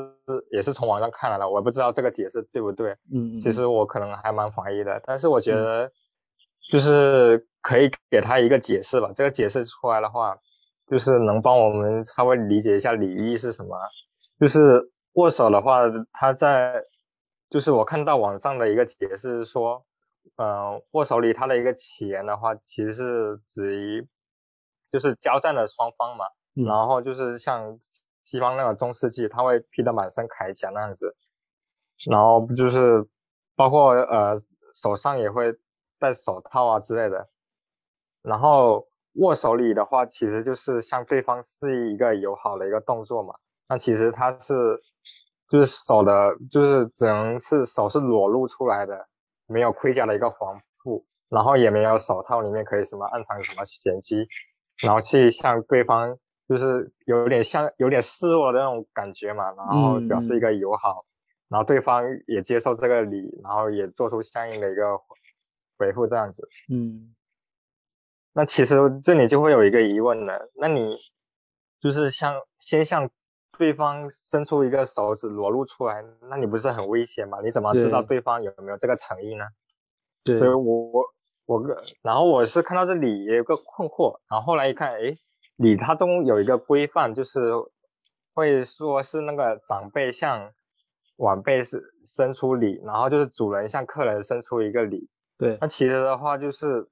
也是从网上看来的，我不知道这个解释对不对。嗯嗯。其实我可能还蛮怀疑的，但是我觉得就是可以给他一个解释吧。这个解释出来的话，就是能帮我们稍微理解一下礼仪是什么。就是握手的话，他在就是我看到网上的一个解释说，嗯，握手礼它的一个起源的话，其实是指于就是交战的双方嘛。然后就是像西方那个中世纪，他会披得满身铠甲那样子，然后就是包括呃手上也会戴手套啊之类的。然后握手礼的话，其实就是向对方示意一个友好的一个动作嘛。那其实他是就是手的，就是只能是手是裸露出来的，没有盔甲的一个防护，然后也没有手套里面可以什么暗藏什么玄机，然后去向对方。就是有点像有点示弱的那种感觉嘛，然后表示一个友好，然后对方也接受这个礼，然后也做出相应的一个回复这样子。嗯，那其实这里就会有一个疑问了，那你就是向先向对方伸出一个手指裸露出来，那你不是很危险吗？你怎么知道对方有没有这个诚意呢？对，所以我我我个，然后我是看到这里也有个困惑，然后后来一看，诶。礼它中有一个规范，就是会说是那个长辈向晚辈是伸出礼，然后就是主人向客人伸出一个礼。对，那其实的话就是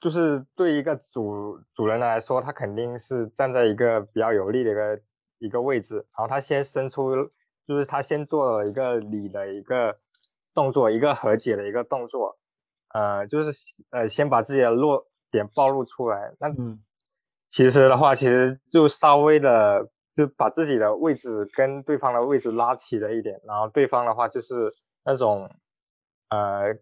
就是对一个主主人来说，他肯定是站在一个比较有利的一个一个位置，然后他先伸出，就是他先做了一个礼的一个动作，一个和解的一个动作，呃，就是呃先把自己的弱。点暴露出来，那其实的话，其实就稍微的就把自己的位置跟对方的位置拉起了一点，然后对方的话就是那种呃，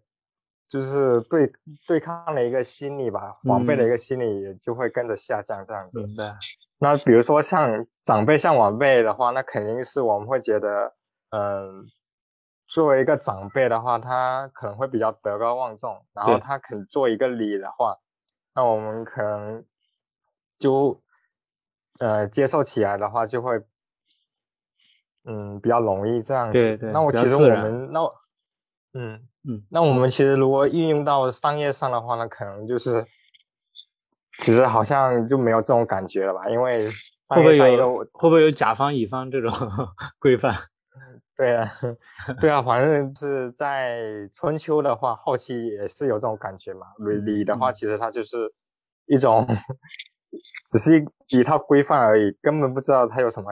就是对对抗的一个心理吧，防备的一个心理也就会跟着下降这样子。明白。那比如说像长辈像晚辈的话，那肯定是我们会觉得，嗯，作为一个长辈的话，他可能会比较德高望重，然后他肯做一个礼的话。那我们可能就呃接受起来的话，就会嗯比较容易这样子。对对。那我其实我们那嗯嗯，那我们其实如果运用到商业上的话呢，可能就是其实好像就没有这种感觉了吧？因为会不会有会不会有甲方乙方这种 规范？对啊，对啊，反正是在春秋的话，后期也是有这种感觉嘛。礼礼的话，其实它就是一种，只是一一套规范而已，根本不知道它有什么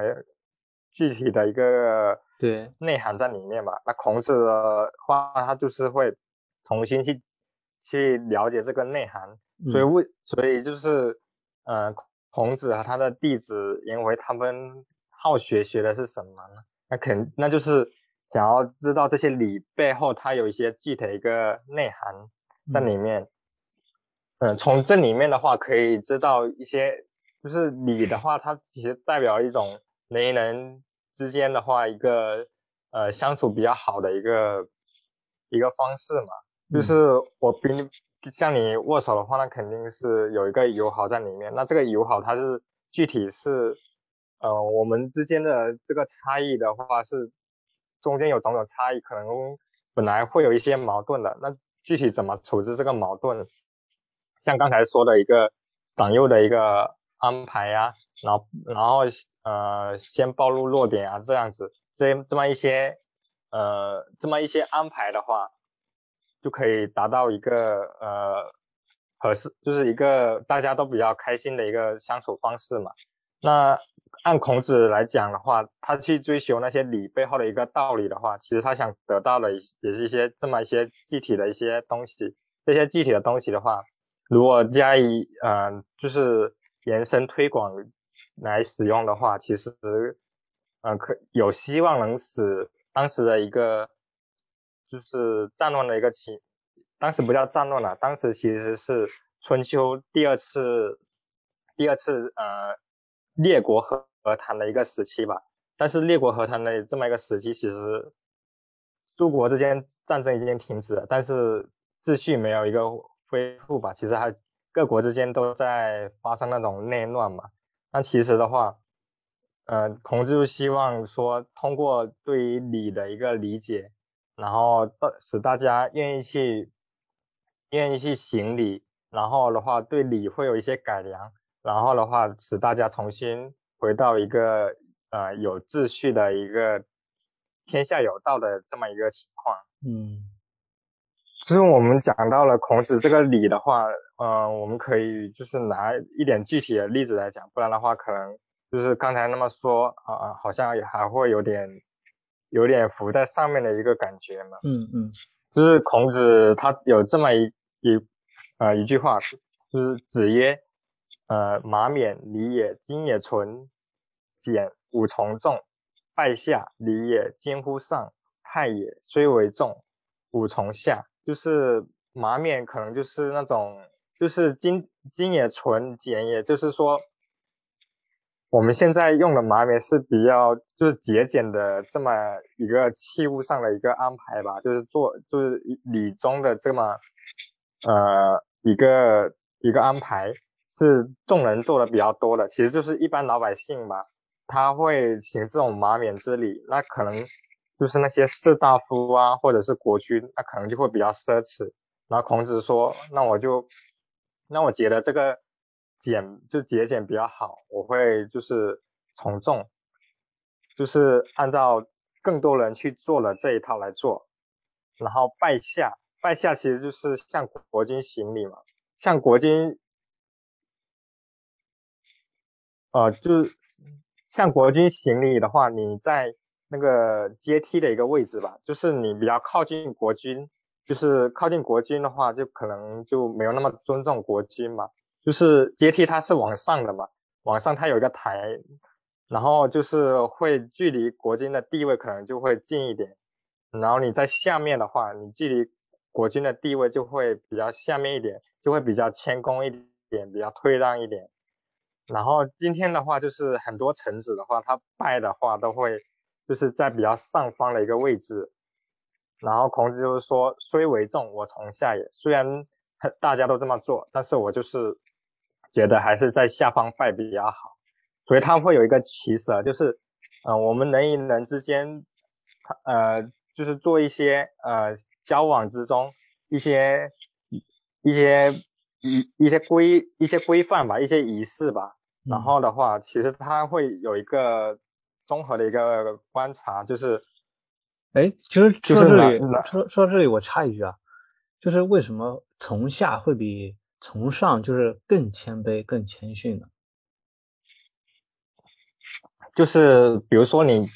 具体的一个对内涵在里面嘛。那孔子的话，他就是会重新去去了解这个内涵，所以为所以就是呃，孔子和他的弟子因为他们好学学的是什么呢？那肯那就是想要知道这些礼背后它有一些具体的一个内涵在里面，嗯，从这里面的话可以知道一些，就是礼的话，它其实代表一种人与人之间的话一个呃相处比较好的一个一个方式嘛，就是我比你像你握手的话，那肯定是有一个友好在里面，那这个友好它是具体是。呃，我们之间的这个差异的话是中间有种种差异，可能本来会有一些矛盾的。那具体怎么处置这个矛盾？像刚才说的一个长幼的一个安排呀，然后然后呃先暴露弱点啊这样子，这这么一些呃这么一些安排的话，就可以达到一个呃合适，就是一个大家都比较开心的一个相处方式嘛。那按孔子来讲的话，他去追求那些礼背后的一个道理的话，其实他想得到的也是一些这么一些具体的一些东西。这些具体的东西的话，如果加以呃就是延伸推广来使用的话，其实嗯可有希望能使当时的一个就是战乱的一个情，当时不叫战乱了，当时其实是春秋第二次第二次呃列国和。和谈的一个时期吧，但是列国和谈的这么一个时期，其实诸国之间战争已经停止了，但是秩序没有一个恢复吧，其实还各国之间都在发生那种内乱嘛。那其实的话，呃，孔子就希望说，通过对于礼的一个理解，然后使大家愿意去愿意去行礼，然后的话对礼会有一些改良，然后的话使大家重新回到一个呃有秩序的一个天下有道的这么一个情况。嗯。其实我们讲到了孔子这个礼的话，呃，我们可以就是拿一点具体的例子来讲，不然的话可能就是刚才那么说啊，好像也还会有点有点浮在上面的一个感觉嘛。嗯嗯。就是孔子他有这么一一呃一句话，就是子曰，呃，马冕礼也，今也存，简五从众，拜下礼也，今乎上，太也，虽为重，五从下。就是马冕可能就是那种，就是金金也纯简，也就是说，我们现在用的马冕是比较就是节俭的这么一个器物上的一个安排吧，就是做就是礼中的这么呃一个一个安排，是众人做的比较多的，其实就是一般老百姓吧，他会行这种马冕之礼，那可能。就是那些士大夫啊，或者是国君，那可能就会比较奢侈。然后孔子说，那我就，那我觉得这个减就节俭比较好，我会就是从众，就是按照更多人去做了这一套来做。然后拜下，拜下其实就是向国君行礼嘛，向国君，呃，就是向国君行礼的话，你在。那个阶梯的一个位置吧，就是你比较靠近国君，就是靠近国君的话，就可能就没有那么尊重国君嘛。就是阶梯它是往上的嘛，往上它有一个台，然后就是会距离国君的地位可能就会近一点，然后你在下面的话，你距离国君的地位就会比较下面一点，就会比较谦恭一点，比较退让一点。然后今天的话，就是很多臣子的话，他拜的话都会。就是在比较上方的一个位置，然后孔子就是说，虽为重，我从下也。虽然 大家都这么做，但是我就是觉得还是在下方拜比较好。所以他会有一个取舍，就是，呃，我们人与人之间，呃，就是做一些呃交往之中一些一些一一些规一些规范吧，一些仪式吧。然后的话，其实他会有一个。综合的一个观察就是，哎，其实说到这里，说说到这里，我插一句啊，就是为什么从下会比从上就是更谦卑、更谦逊呢？就是比如说你，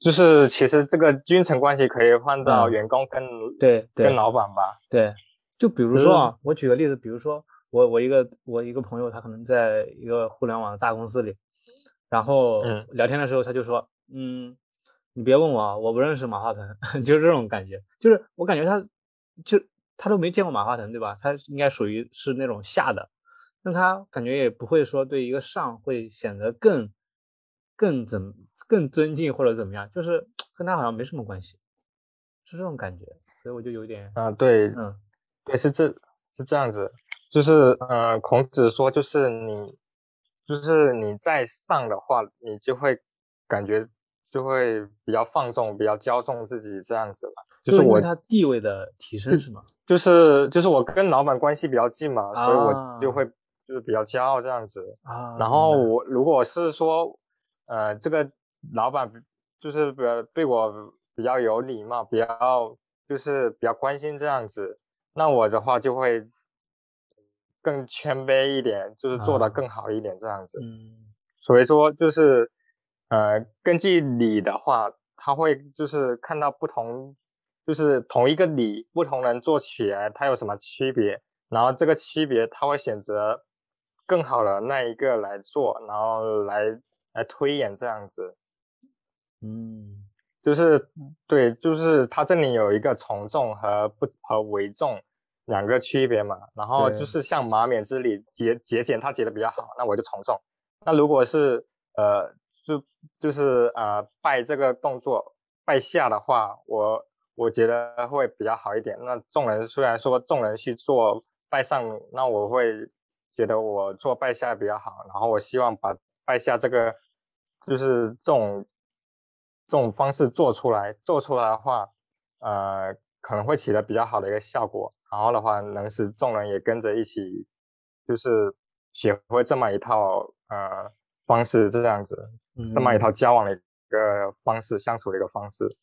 就是其实这个君臣关系可以换到员工跟对跟老板吧？对，就比如说啊，我举个例子，比如说我我一个我一个朋友，他可能在一个互联网的大公司里。然后聊天的时候，他就说，嗯，你别问我啊，我不认识马化腾，就是这种感觉，就是我感觉他，就他都没见过马化腾，对吧？他应该属于是那种下的，那他感觉也不会说对一个上会显得更更怎更尊敬或者怎么样，就是跟他好像没什么关系，是这种感觉，所以我就有点啊，对，嗯，对，是这是这样子，就是呃，孔子说就是你。就是你在上的话，你就会感觉就会比较放纵，比较骄纵自己这样子吧。就是我他地位的提升是吗？就是就是我跟老板关系比较近嘛，所以我就会就是比较骄傲这样子。啊。然后我如果是说呃这个老板就是比较对我比较有礼貌，比较就是比较关心这样子，那我的话就会。更谦卑一点，就是做的更好一点这样子。嗯，所以说就是呃，根据理的话，他会就是看到不同，就是同一个理，不同人做起来它有什么区别，然后这个区别他会选择更好的那一个来做，然后来来推演这样子。嗯，就是对，就是他这里有一个从众和不和为重。两个区别嘛，然后就是像马冕之礼节节俭，他节的比较好，那我就从众。那如果是呃就就是呃拜这个动作拜下的话，我我觉得会比较好一点。那众人虽然说众人去做拜上，那我会觉得我做拜下比较好，然后我希望把拜下这个就是这种这种方式做出来，做出来的话，呃，可能会起到比较好的一个效果，然后的话能使众人也跟着一起，就是学会这么一套呃方式，这样子，这么一套交往的一个方式，相处的一个方式。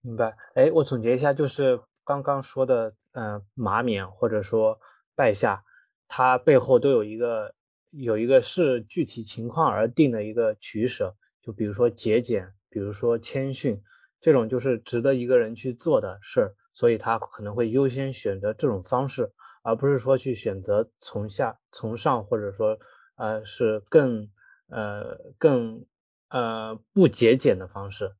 明白。哎，我总结一下，就是刚刚说的，嗯，马冕或者说拜下，它背后都有一个有一个是具体情况而定的一个取舍。就比如说节俭，比如说谦逊，这种就是值得一个人去做的事儿，所以他可能会优先选择这种方式，而不是说去选择从下从上，或者说呃是更呃更呃不节俭的方式。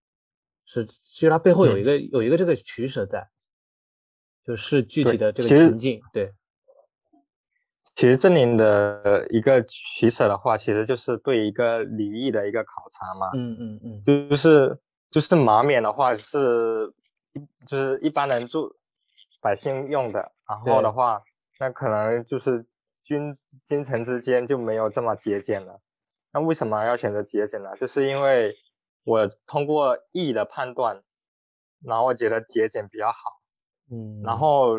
是，其实它背后有一个有一个这个取舍在，就是具体的这个情境，对。其实这里的一个取舍的话，其实就是对一个礼仪的一个考察嘛。嗯嗯嗯。就是就是马冕的话是，就是一般人住百姓用的，然后的话，那可能就是君君臣之间就没有这么节俭了。那为什么要选择节俭呢？就是因为。我通过义的判断，然后我觉得节俭比较好，嗯，然后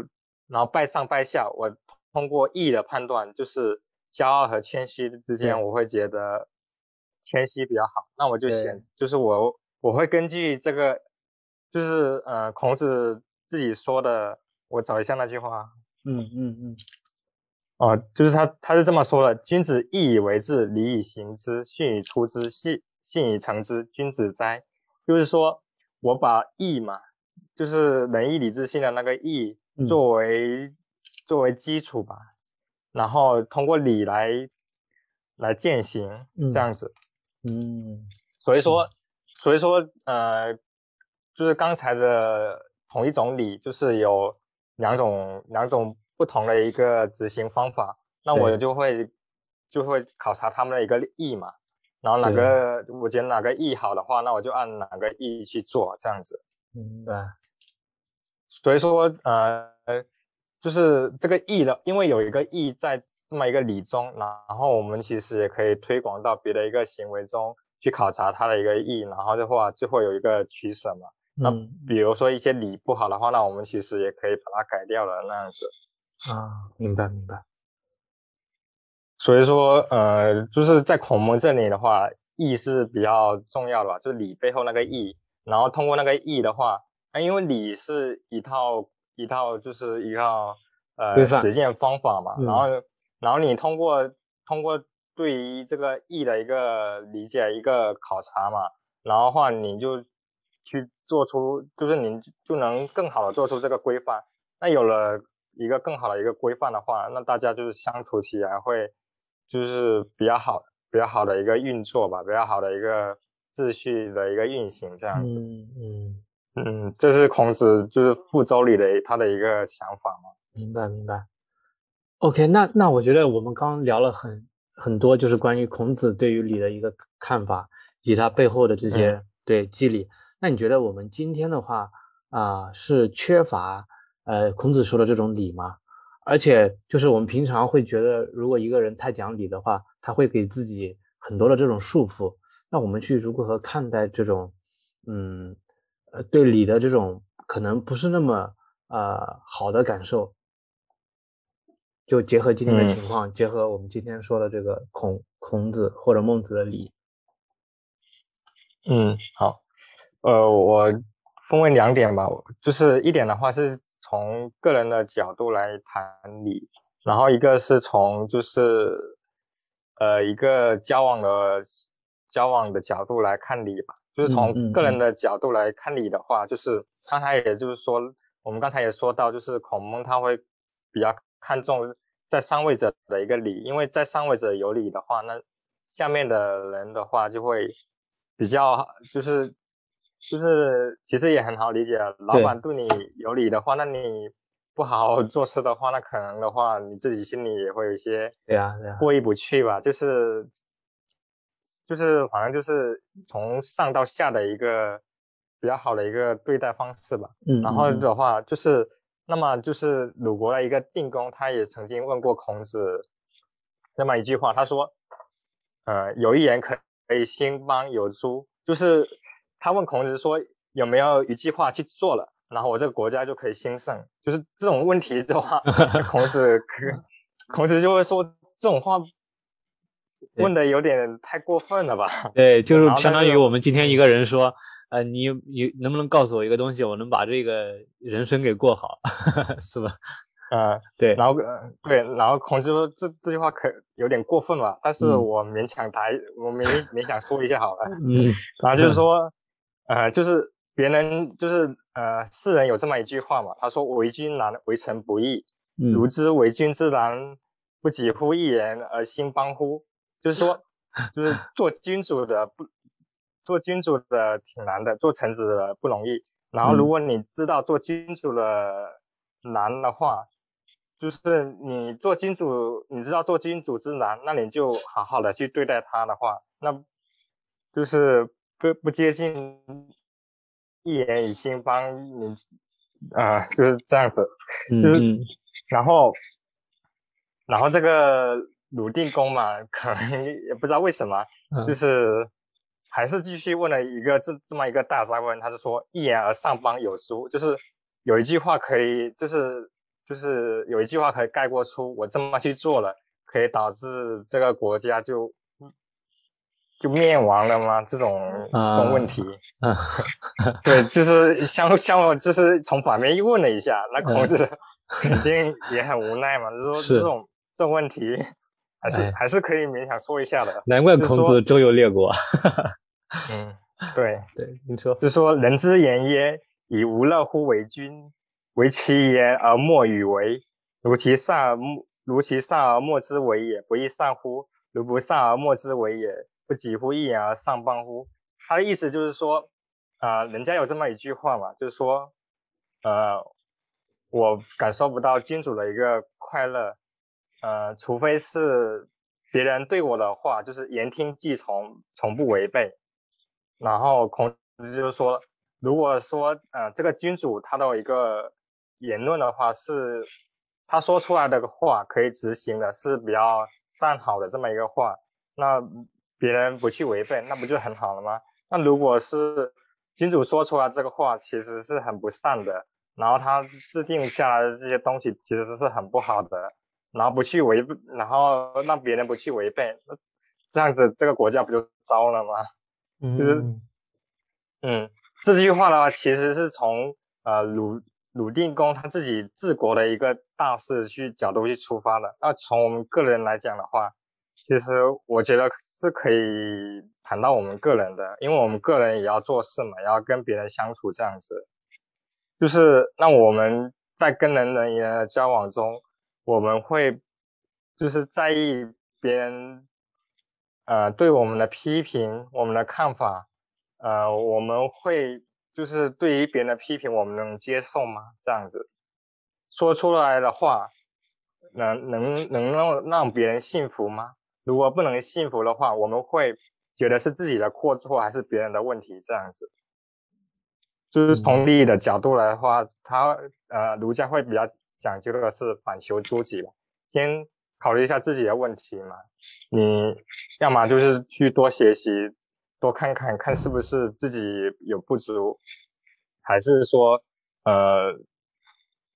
然后拜上拜下，我通过义的判断，就是骄傲和谦虚之间，我会觉得谦虚比较好，那我就选，就是我我会根据这个，就是呃孔子自己说的，我找一下那句话，嗯嗯嗯，哦，就是他他是这么说的，君子义以为质，礼以行之，训以出之，信信以成之，君子哉。就是说我把义嘛，就是仁义礼智信的那个义作为作为基础吧，然后通过礼来来践行这样子。嗯。所以说所以说呃，就是刚才的同一种礼，就是有两种两种不同的一个执行方法，那我就会就会考察他们的一个意嘛。然后哪个我觉得哪个意好的话，那我就按哪个意去做，这样子。明白。所以说呃，就是这个意的，因为有一个意在这么一个理中，然后我们其实也可以推广到别的一个行为中去考察它的一个意，然后的话就会有一个取舍嘛。那比如说一些理不好的话，那我们其实也可以把它改掉了那样子。啊，明白明白。所以说，呃，就是在孔孟这里的话，义是比较重要的吧，就是礼背后那个义，然后通过那个义的话，那因为礼是一套一套，就是一套呃实践方法嘛，然后然后你通过通过对于这个义的一个理解一个考察嘛，然后话你就去做出，就是你就能更好的做出这个规范，那有了一个更好的一个规范的话，那大家就是相处起来会。就是比较好、比较好的一个运作吧，比较好的一个秩序的一个运行这样子。嗯嗯嗯，这是孔子就是复周礼的他的一个想法嘛。明白明白。OK，那那我觉得我们刚刚聊了很很多，就是关于孔子对于礼的一个看法，以及他背后的这些对机理。那你觉得我们今天的话啊，是缺乏呃孔子说的这种礼吗？而且就是我们平常会觉得，如果一个人太讲理的话，他会给自己很多的这种束缚。那我们去如何看待这种，嗯，呃，对理的这种可能不是那么呃好的感受？就结合今天的情况，结合我们今天说的这个孔孔子或者孟子的礼。嗯，好，呃，我分为两点吧，就是一点的话是。从个人的角度来谈理，然后一个是从就是呃一个交往的交往的角度来看理吧，就是从个人的角度来看理的话，就是刚才也就是说，我们刚才也说到，就是孔孟他会比较看重在上位者的一个理，因为在上位者有理的话，那下面的人的话就会比较就是。就是其实也很好理解，老板对你有理的话，那你不好好做事的话，那可能的话你自己心里也会有一些对呀对呀过意不去吧。就是就是反正就是从上到下的一个比较好的一个对待方式吧。嗯。然后的话就是那么就是鲁国的一个定公，他也曾经问过孔子那么一句话，他说，呃，有一言可以兴邦有诸，就是他问孔子说有没有一句话去做了，然后我这个国家就可以兴盛，就是这种问题的话，孔子可孔子就会说这种话。问的有点太过分了吧？对，就是相当于我们今天一个人说，呃，你你能不能告诉我一个东西，我能把这个人生给过好，是吧？啊，对，然后对，然后孔子说这这句话可有点过分了，但是我勉强答，我勉勉强说一下好了。嗯，然后就是说，呃，就是别人就是呃，世人有这么一句话嘛，他说为君难，为臣不易。如之为君之难，不几乎一人而兴邦乎？就是说，就是 做君主的不，做君主的挺难的，做臣子的不容易。然后如果你知道做君主的难的话，就是你做君主，你知道做君主之难，那你就好好的去对待他的话，那就是不不接近一言以兴邦，你啊就是这样子，就是然后然后这个。鲁定公嘛，可能也不知道为什么，就是还是继续问了一个这这么一个大灾问，他就说一言而上邦有书，就是有一句话可以，就是就是有一句话可以概括出我这么去做了，可以导致这个国家就就灭亡了吗？这种这种问题，对，就是像像我就是从反面又问了一下，那孔子肯定也很无奈嘛，就说这种这种问题。还是还是可以勉强说一下的。难怪孔子周游列国。嗯，对 对，你说，就说人之言曰：以无乐乎为君，为其言而莫与为。如其善而莫，如其善而莫之为也，不亦善乎？如不善而莫之为也，不几乎一言而上邦乎？他的意思就是说，啊，人家有这么一句话嘛，就是说，呃，我感受不到君主的一个快乐。呃，除非是别人对我的话，就是言听计从，从不违背。然后孔子就是说，如果说呃这个君主他的一个言论的话，是他说出来的话可以执行的，是比较善好的这么一个话，那别人不去违背，那不就很好了吗？那如果是君主说出来这个话，其实是很不善的，然后他制定下来的这些东西其实是很不好的。然后不去违背，然后让别人不去违背，那这样子这个国家不就糟了吗？就是，嗯，这句话的话，其实是从呃鲁鲁定公他自己治国的一个大事去角度去出发的。那从我们个人来讲的话，其实我觉得是可以谈到我们个人的，因为我们个人也要做事嘛，也要跟别人相处这样子。就是那我们在跟人人员的交往中。我们会就是在意别人呃对我们的批评，我们的看法，呃我们会就是对于别人的批评，我们能接受吗？这样子说出来的话，能能能让让别人信服吗？如果不能幸福的话，我们会觉得是自己的过错还是别人的问题？这样子，就是从利益的角度来的话，他呃儒家会比较。讲究的是反求诸己吧，先考虑一下自己的问题嘛。你要么就是去多学习，多看看看是不是自己有不足，还是说呃，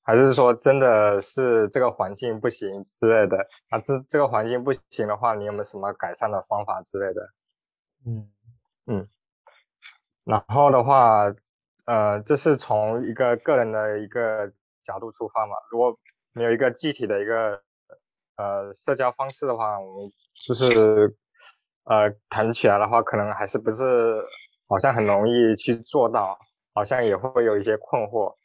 还是说真的是这个环境不行之类的。啊，这这个环境不行的话，你有没有什么改善的方法之类的？嗯嗯。然后的话，呃，这是从一个个人的一个。角度出发嘛，如果没有一个具体的一个呃社交方式的话，我们就是呃谈起来的话，可能还是不是好像很容易去做到，好像也会有一些困惑。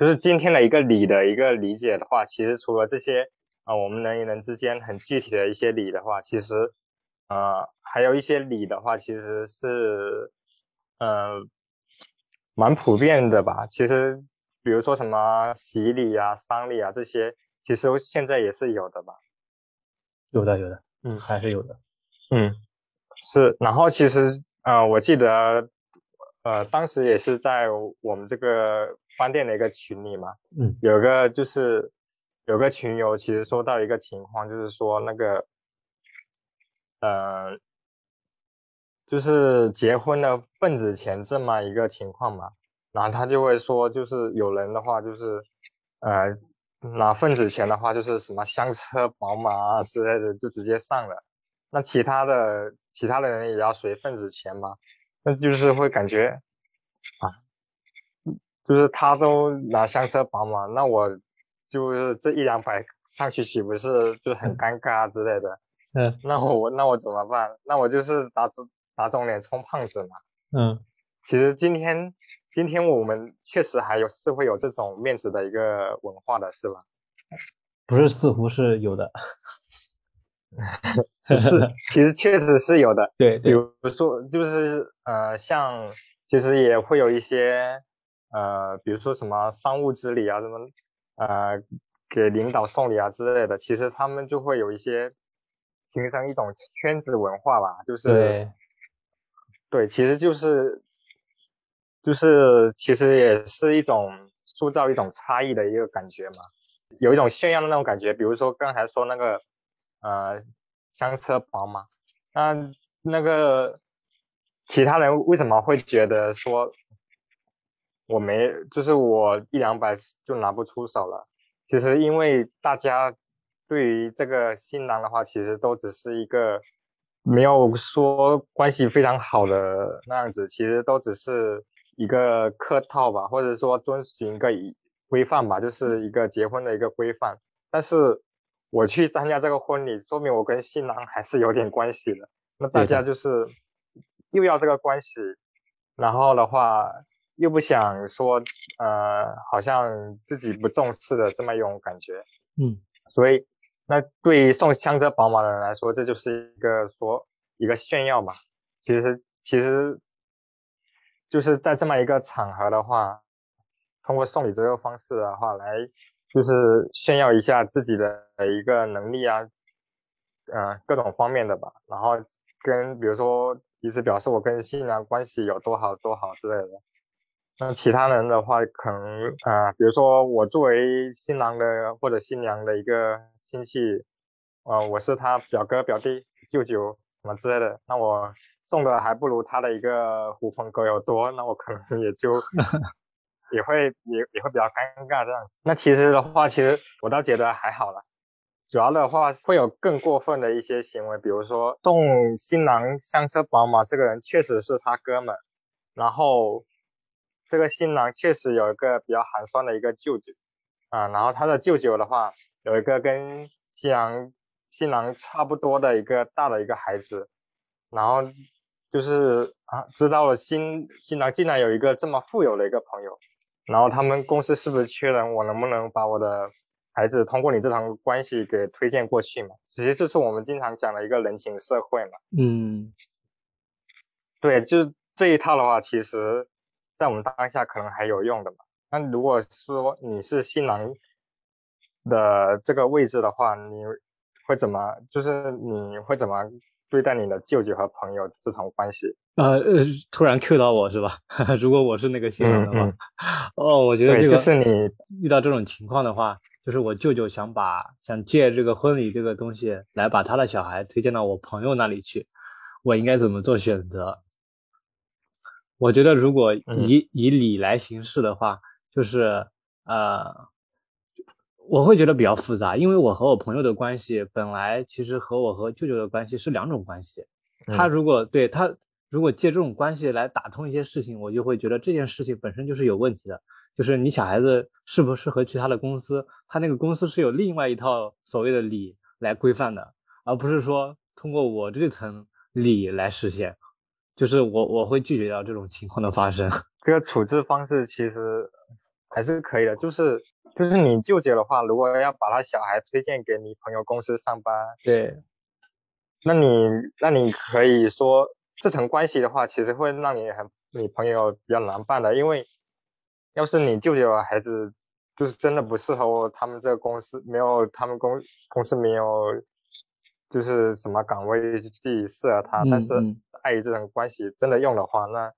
就是今天的一个理的一个理解的话，其实除了这些啊，我们人与人之间很具体的一些理的话，其实呃还有一些理的话，其实是呃蛮普遍的吧，其实。比如说什么洗礼啊、丧礼啊这些，其实现在也是有的吧？有的，有的，嗯，还是有的，嗯，是。然后其实呃，我记得呃，当时也是在我们这个饭店的一个群里嘛，嗯，有个就是有个群友其实说到一个情况，就是说那个，呃，就是结婚的份子钱这么一个情况嘛，然后他就会说，就是有人的话就是呃拿份子钱的话就是什么香车宝马啊之类的就直接上了，那其他的其他的人也要随份子钱嘛，那就是会感觉啊。就是他都拿香车宝马，那我就是这一两百上去岂不是就很尴尬之类的？嗯，那我那我怎么办？那我就是打肿打肿脸充胖子嘛。嗯，其实今天今天我们确实还有是会有这种面子的一个文化的是吧？不是，似乎是有的。是，其实确实是有的。对，比如说就是呃，像其实也会有一些。呃，比如说什么商务之礼啊，什么呃给领导送礼啊之类的，其实他们就会有一些形成一种圈子文化吧，就是对，对，其实就是就是其实也是一种塑造一种差异的一个感觉嘛，有一种炫耀的那种感觉。比如说刚才说那个呃香车宝马，那那个其他人为什么会觉得说？我没，就是我一两百就拿不出手了。其实因为大家对于这个新郎的话，其实都只是一个没有说关系非常好的那样子，其实都只是一个客套吧，或者说遵循一个规范吧，就是一个结婚的一个规范。但是我去参加这个婚礼，说明我跟新郎还是有点关系的。那大家就是又要这个关系，然后的话。又不想说，呃，好像自己不重视的这么一种感觉，嗯，所以那对于送香车宝马的人来说，这就是一个说一个炫耀嘛。其实其实就是在这么一个场合的话，通过送礼这个方式的话来，就是炫耀一下自己的一个能力啊，呃，各种方面的吧。然后跟比如说以此表示我跟新娘关系有多好多好之类的。那其他人的话，可能啊，比如说我作为新郎的或者新娘的一个亲戚，呃，我是他表哥、表弟、舅舅什么之类的，那我送的还不如他的一个狐朋狗友多，那我可能也就 也会也也会比较尴尬这样子。那其实的话，其实我倒觉得还好了，主要的话会有更过分的一些行为，比如说送新郎香车宝马这个人确实是他哥们，然后。这个新郎确实有一个比较寒酸的一个舅舅，啊，然后他的舅舅的话有一个跟新郎新郎差不多的一个大的一个孩子，然后就是啊知道了新新郎竟然有一个这么富有的一个朋友，然后他们公司是不是缺人，我能不能把我的孩子通过你这层关系给推荐过去嘛？其实这是我们经常讲的一个人情社会嘛。嗯，对，就这一套的话，其实。在我们当下可能还有用的嘛？那如果说你是新郎的这个位置的话，你会怎么？就是你会怎么对待你的舅舅和朋友这种关系？呃呃，突然 Q 到我是吧？如果我是那个新郎的话，哦，我觉得这个就是你遇到这种情况的话，就是我舅舅想把想借这个婚礼这个东西来把他的小孩推荐到我朋友那里去，我应该怎么做选择？我觉得如果以以礼来行事的话，就是呃，我会觉得比较复杂，因为我和我朋友的关系本来其实和我和舅舅的关系是两种关系。他如果对他如果借这种关系来打通一些事情，我就会觉得这件事情本身就是有问题的。就是你小孩子适不适合去他的公司，他那个公司是有另外一套所谓的礼来规范的，而不是说通过我这层礼来实现。就是我我会拒绝掉这种情况的发生。这个处置方式其实还是可以的，就是就是你舅舅的话，如果要把他小孩推荐给你朋友公司上班，对，那你那你可以说这层关系的话，其实会让你很你朋友比较难办的，因为要是你舅舅的孩子就是真的不适合他们这个公司，没有他们公公司没有。就是什么岗位去适合他，但是碍于这种关系，真的用的话，那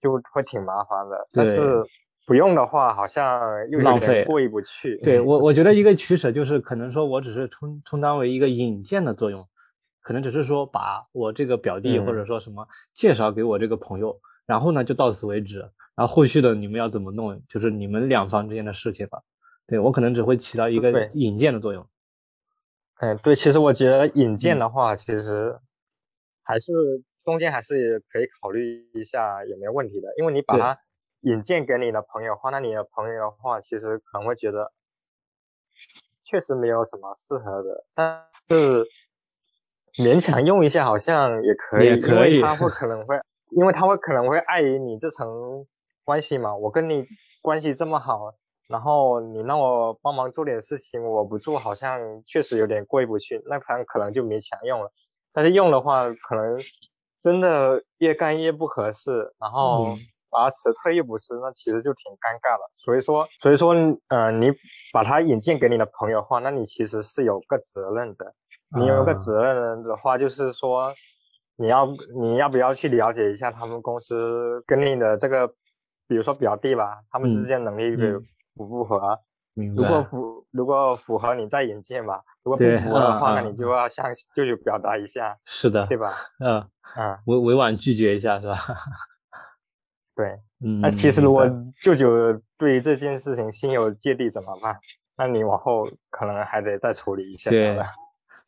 就会挺麻烦的。但是不用的话，好像又有点过意不去。对我，我觉得一个取舍就是，可能说我只是充充当为一个引荐的作用，可能只是说把我这个表弟或者说什么介绍给我这个朋友，然后呢就到此为止，然后后续的你们要怎么弄，就是你们两方之间的事情吧。对我可能只会起到一个引荐的作用。嗯，对，其实我觉得引荐的。话，其实还是中间还是可以考虑一下有没有问题的，因为你把它引荐给你的朋友话，那你的朋友的话，其实可能会觉得确实没有什么适合的，但是勉强用一下好像也可以，因为他会。可能会，因为他会可能会碍于你这层关系嘛，我跟你关系这么好。然后你让我帮忙做点事情，我不做好像确实有点过意不去，那盘可能就勉强用了。但是用的话，可能真的越干越不合适，然后把它辞退又不是，那其实就挺尴尬的。所以说，所以说，呃，你把它引荐给你的朋友的话，那你其实是有个责任的。你有个责任的话，就是说你要你要不要去了解一下他们公司跟你的这个，比如说表弟吧，他们之间能力的。符不符合？如果符，如果符合，你再引荐吧。如果不符合的话，那你就要向舅舅表达一下。是的，对吧？嗯嗯，委委婉拒绝一下是吧？对，嗯那其实如果舅舅对于这件事情心有芥蒂怎么办？那你往后可能还得再处理一下。对，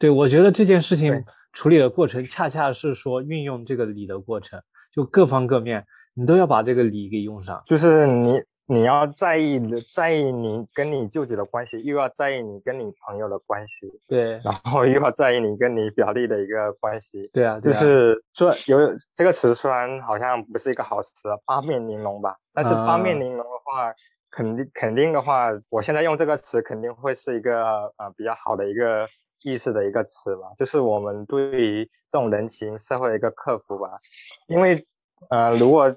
对我觉得这件事情处理的过程，恰恰是说运用这个理的过程，就各方各面，你都要把这个理给用上。就是你。你要在意的，在意你跟你舅舅的关系，又要在意你跟你朋友的关系，对，然后又要在意你跟你表弟的一个关系，对啊，就是说有这个词虽然好像不是一个好词，八面玲珑吧，但是八面玲珑的话，肯定肯定的话，我现在用这个词肯定会是一个呃比较好的一个意思的一个词吧，就是我们对于这种人情社会的一个克服吧，因为呃如果。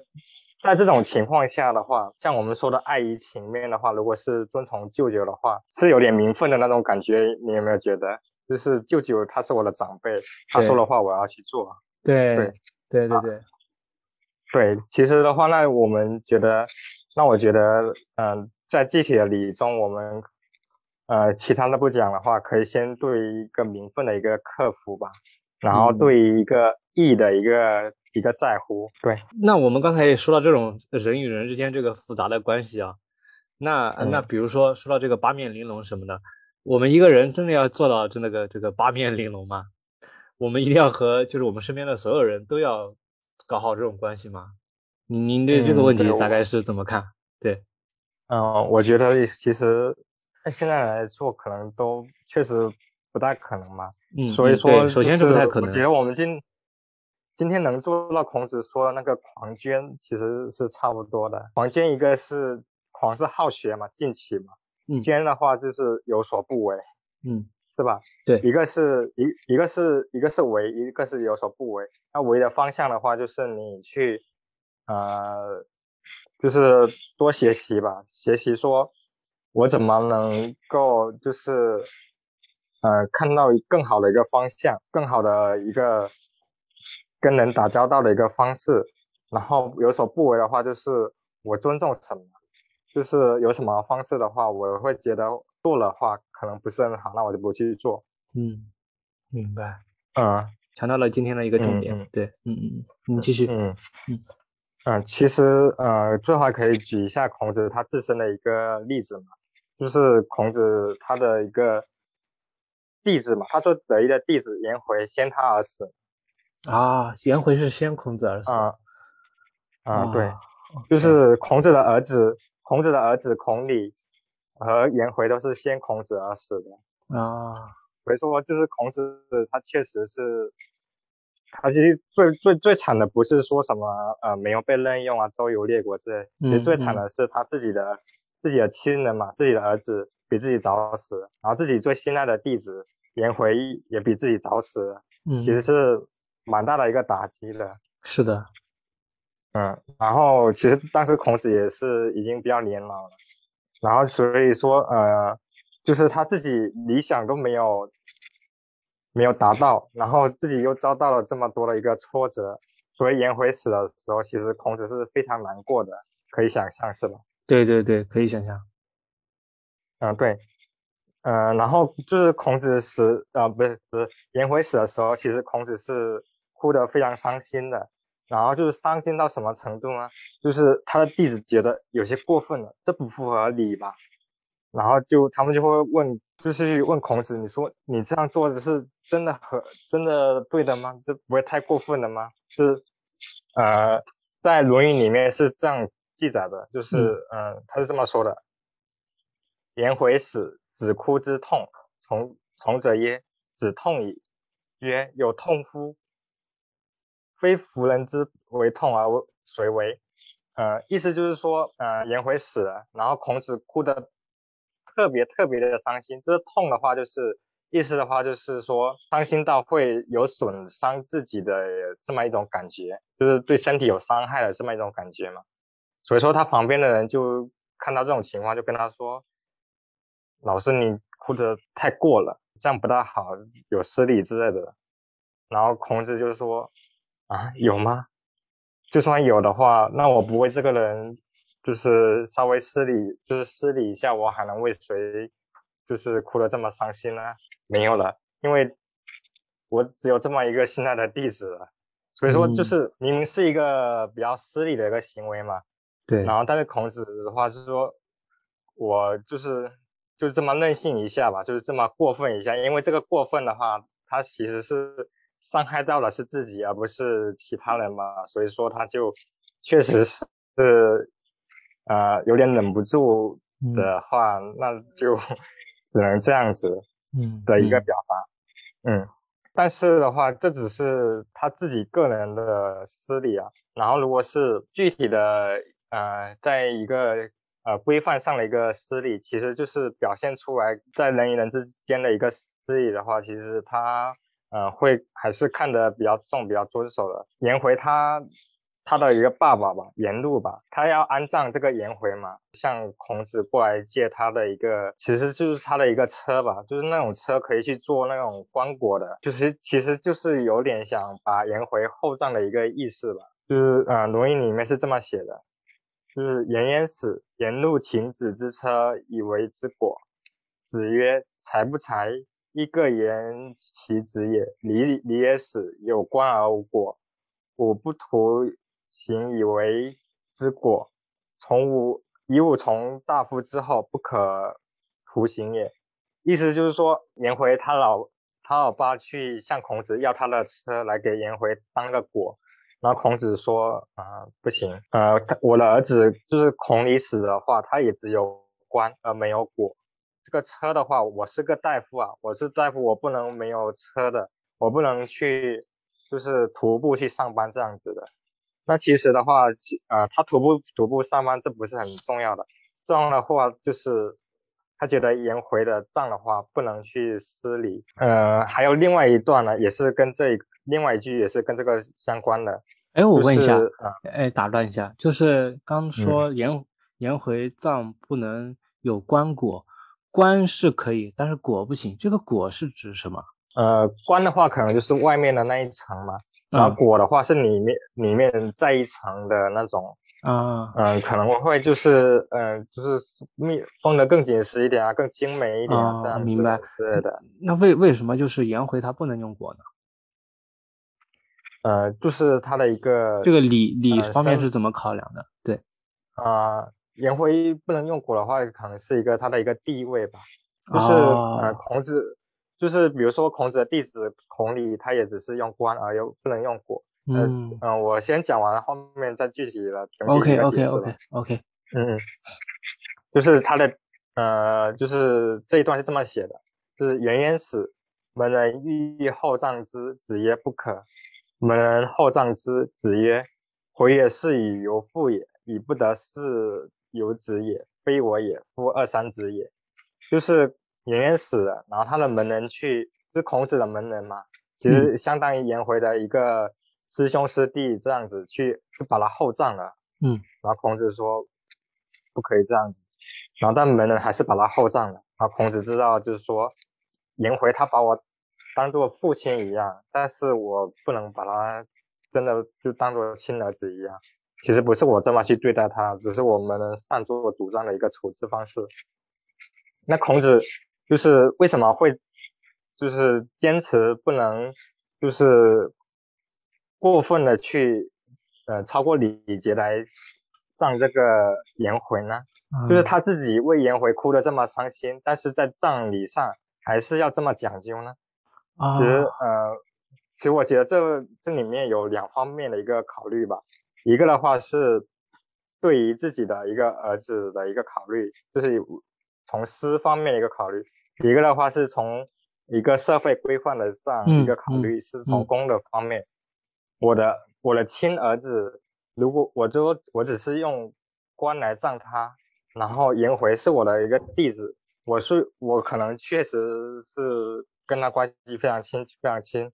在这种情况下的话，像我们说的爱于情面的话，如果是遵从舅舅的话，是有点名分的那种感觉。你有没有觉得，就是舅舅他是我的长辈，他说的话我要去做。对对对对对，对，其实的话，那我们觉得，那我觉得，嗯，在具体的礼中，我们呃其他的不讲的话，可以先对一个名分的一个克服吧，然后对于一个义的一个。比较在乎，对。那我们刚才也说到这种人与人之间这个复杂的关系啊，那那比如说说到这个八面玲珑什么的，我们一个人真的要做到这那个这个八面玲珑吗？我们一定要和就是我们身边的所有人都要搞好这种关系吗？您您对这个问题大概是怎么看？对，嗯，我觉得其实按现在来说，可能都确实不太可能嘛。嗯，所以说，首先是不太可能。我觉得我们今今天能做到孔子说的那个狂捐，其实是差不多的。狂捐一个是狂是好学嘛，进取嘛。嗯。捐的话就是有所不为。嗯。是吧？对。一个是一一个是一个是为，一个是有所不为。那为的方向的话，就是你去呃，就是多学习吧，学习说，我怎么能够就是呃看到更好的一个方向，更好的一个。跟人打交道的一个方式，然后有所不为的话，就是我尊重什么，就是有什么方式的话，我会觉得做的话可能不是很好，那我就不去做。嗯，明白。嗯，强调了今天的一个重点。对，嗯嗯，你继续。嗯嗯嗯，其实呃，最好可以举一下孔子他自身的一个例子嘛，就是孔子他的一个弟子嘛，他做得意的弟子颜回先他而死。啊，颜回是先孔子而死。啊，啊，对，就是孔子的儿子，孔子的儿子孔鲤和颜回都是先孔子而死的。啊，所以说就是孔子他确实是，他其实最最最惨的不是说什么呃没有被任用啊，周游列国之类，其实最惨的是他自己的自己的亲人嘛，自己的儿子比自己早死，然后自己最信赖的弟子颜回也比自己早死。嗯，其实是。蛮大的一个打击的，是的，嗯，然后其实当时孔子也是已经比较年老了，然后所以说呃，就是他自己理想都没有没有达到，然后自己又遭到了这么多的一个挫折，所以颜回死的时候，其实孔子是非常难过的，可以想象是吧？对对对，可以想象。嗯，对。嗯，然后就是孔子死啊，不是不是颜回死的时候，其实孔子是哭得非常伤心的。然后就是伤心到什么程度呢？就是他的弟子觉得有些过分了，这不符合礼吧？然后就他们就会问，就是问孔子，你说你这样做的是真的和真的对的吗？这不会太过分了吗？就是呃，在《论语》里面是这样记载的，就是嗯，他是这么说的：颜回死，子哭之痛。从从者曰：子痛矣。曰：有痛乎？非福人之为痛而谁为？呃，意思就是说，呃，颜回死了，然后孔子哭的特别特别的伤心。这痛的话，就是意思的话，就是说伤心到会有损伤自己的这么一种感觉，就是对身体有伤害的这么一种感觉嘛。所以说他旁边的人就看到这种情况，就跟他说：“老师，你哭的太过了，这样不大好，有失礼之类的。”然后孔子就说。啊，有吗？就算有的话，那我不为这个人就是稍微失礼，就是失礼一下，我还能为谁就是哭得这么伤心呢？没有了，因为我只有这么一个心爱的弟子了。所以说，就是明明是一个比较失礼的一个行为嘛。对。然后，但是孔子的话是说，我就是就是这么任性一下吧，就是这么过分一下，因为这个过分的话，他其实是。伤害到的是自己，而不是其他人嘛，所以说他就确实是呃有点忍不住的话，那就 只能这样子嗯的一个表达，嗯，但是的话，这只是他自己个人的私利啊，然后如果是具体的呃，在一个呃规范上的一个私利，其实就是表现出来在人与人之间的一个私利的话，其实他。嗯，会还是看得比较重，比较遵守的。颜回他他的一个爸爸吧，颜路吧，他要安葬这个颜回嘛，向孔子过来借他的一个，其实就是他的一个车吧，就是那种车可以去做那种棺椁的，就是其实就是有点想把颜回厚葬的一个意思吧。就是呃，《论语》里面是这么写的，就是颜渊死，颜路请子之车以为之椁。子曰：才不才？一个言其子也，离离也死，有官而无果，吾不图行以为之果。从吾以吾从大夫之后，不可图行也。意思就是说，颜回他老他老爸去向孔子要他的车来给颜回当个果，然后孔子说啊不行，呃我的儿子就是孔鲤死的话，他也只有官而没有果。这个车的话，我是个大夫啊，我是大夫，我不能没有车的，我不能去就是徒步去上班这样子的。那其实的话，呃，他徒步徒步上班这不是很重要的，重要的话就是他觉得颜回的葬的话不能去失礼。呃，还有另外一段呢，也是跟这另外一句也是跟这个相关的。哎，我问一下，哎，打断一下，就是刚说颜颜回葬不能有棺椁。棺是可以，但是果不行。这个果是指什么？呃，观的话可能就是外面的那一层嘛，然后果的话是里面里面再一层的那种。啊。嗯，可能会就是嗯，就是密封的更紧实一点啊，更精美一点这样明白。对的。那为为什么就是颜回他不能用果呢？呃，就是他的一个这个理理方面是怎么考量的？对。啊。颜回不能用果的话，可能是一个他的一个地位吧，就是呃孔子，就是比如说孔子的弟子孔鲤，他也只是用官而又不能用果。嗯嗯，我先讲完，后面再具体的整体的解释。OK OK OK OK。嗯嗯，就是他的呃，就是这一段是这么写的，就是颜渊死，门人欲厚葬之，子曰不可。门人厚葬之，子曰：回也是以由父也，以不得事。有子也，非我也，夫二三子也。就是颜渊死了，然后他的门人去，是孔子的门人嘛，其实相当于颜回的一个师兄师弟这样子去，去把他厚葬了。嗯。然后孔子说不可以这样子，然后但门人还是把他厚葬了。然后孔子知道就是说颜回他把我当做父亲一样，但是我不能把他真的就当做亲儿子一样。其实不是我这么去对待他，只是我们擅作主张的一个处置方式。那孔子就是为什么会就是坚持不能就是过分的去呃超过礼节来葬这个颜回呢？就是他自己为颜回哭的这么伤心，但是在葬礼上还是要这么讲究呢？其实呃，其实我觉得这这里面有两方面的一个考虑吧。一个的话是对于自己的一个儿子的一个考虑，就是从私方面的一个考虑；一个的话是从一个社会规范的上一个考虑，是从公的方面。我的我的亲儿子，如果我就我只是用官来葬他，然后颜回是我的一个弟子，我是我可能确实是。跟他关系非常亲，非常亲，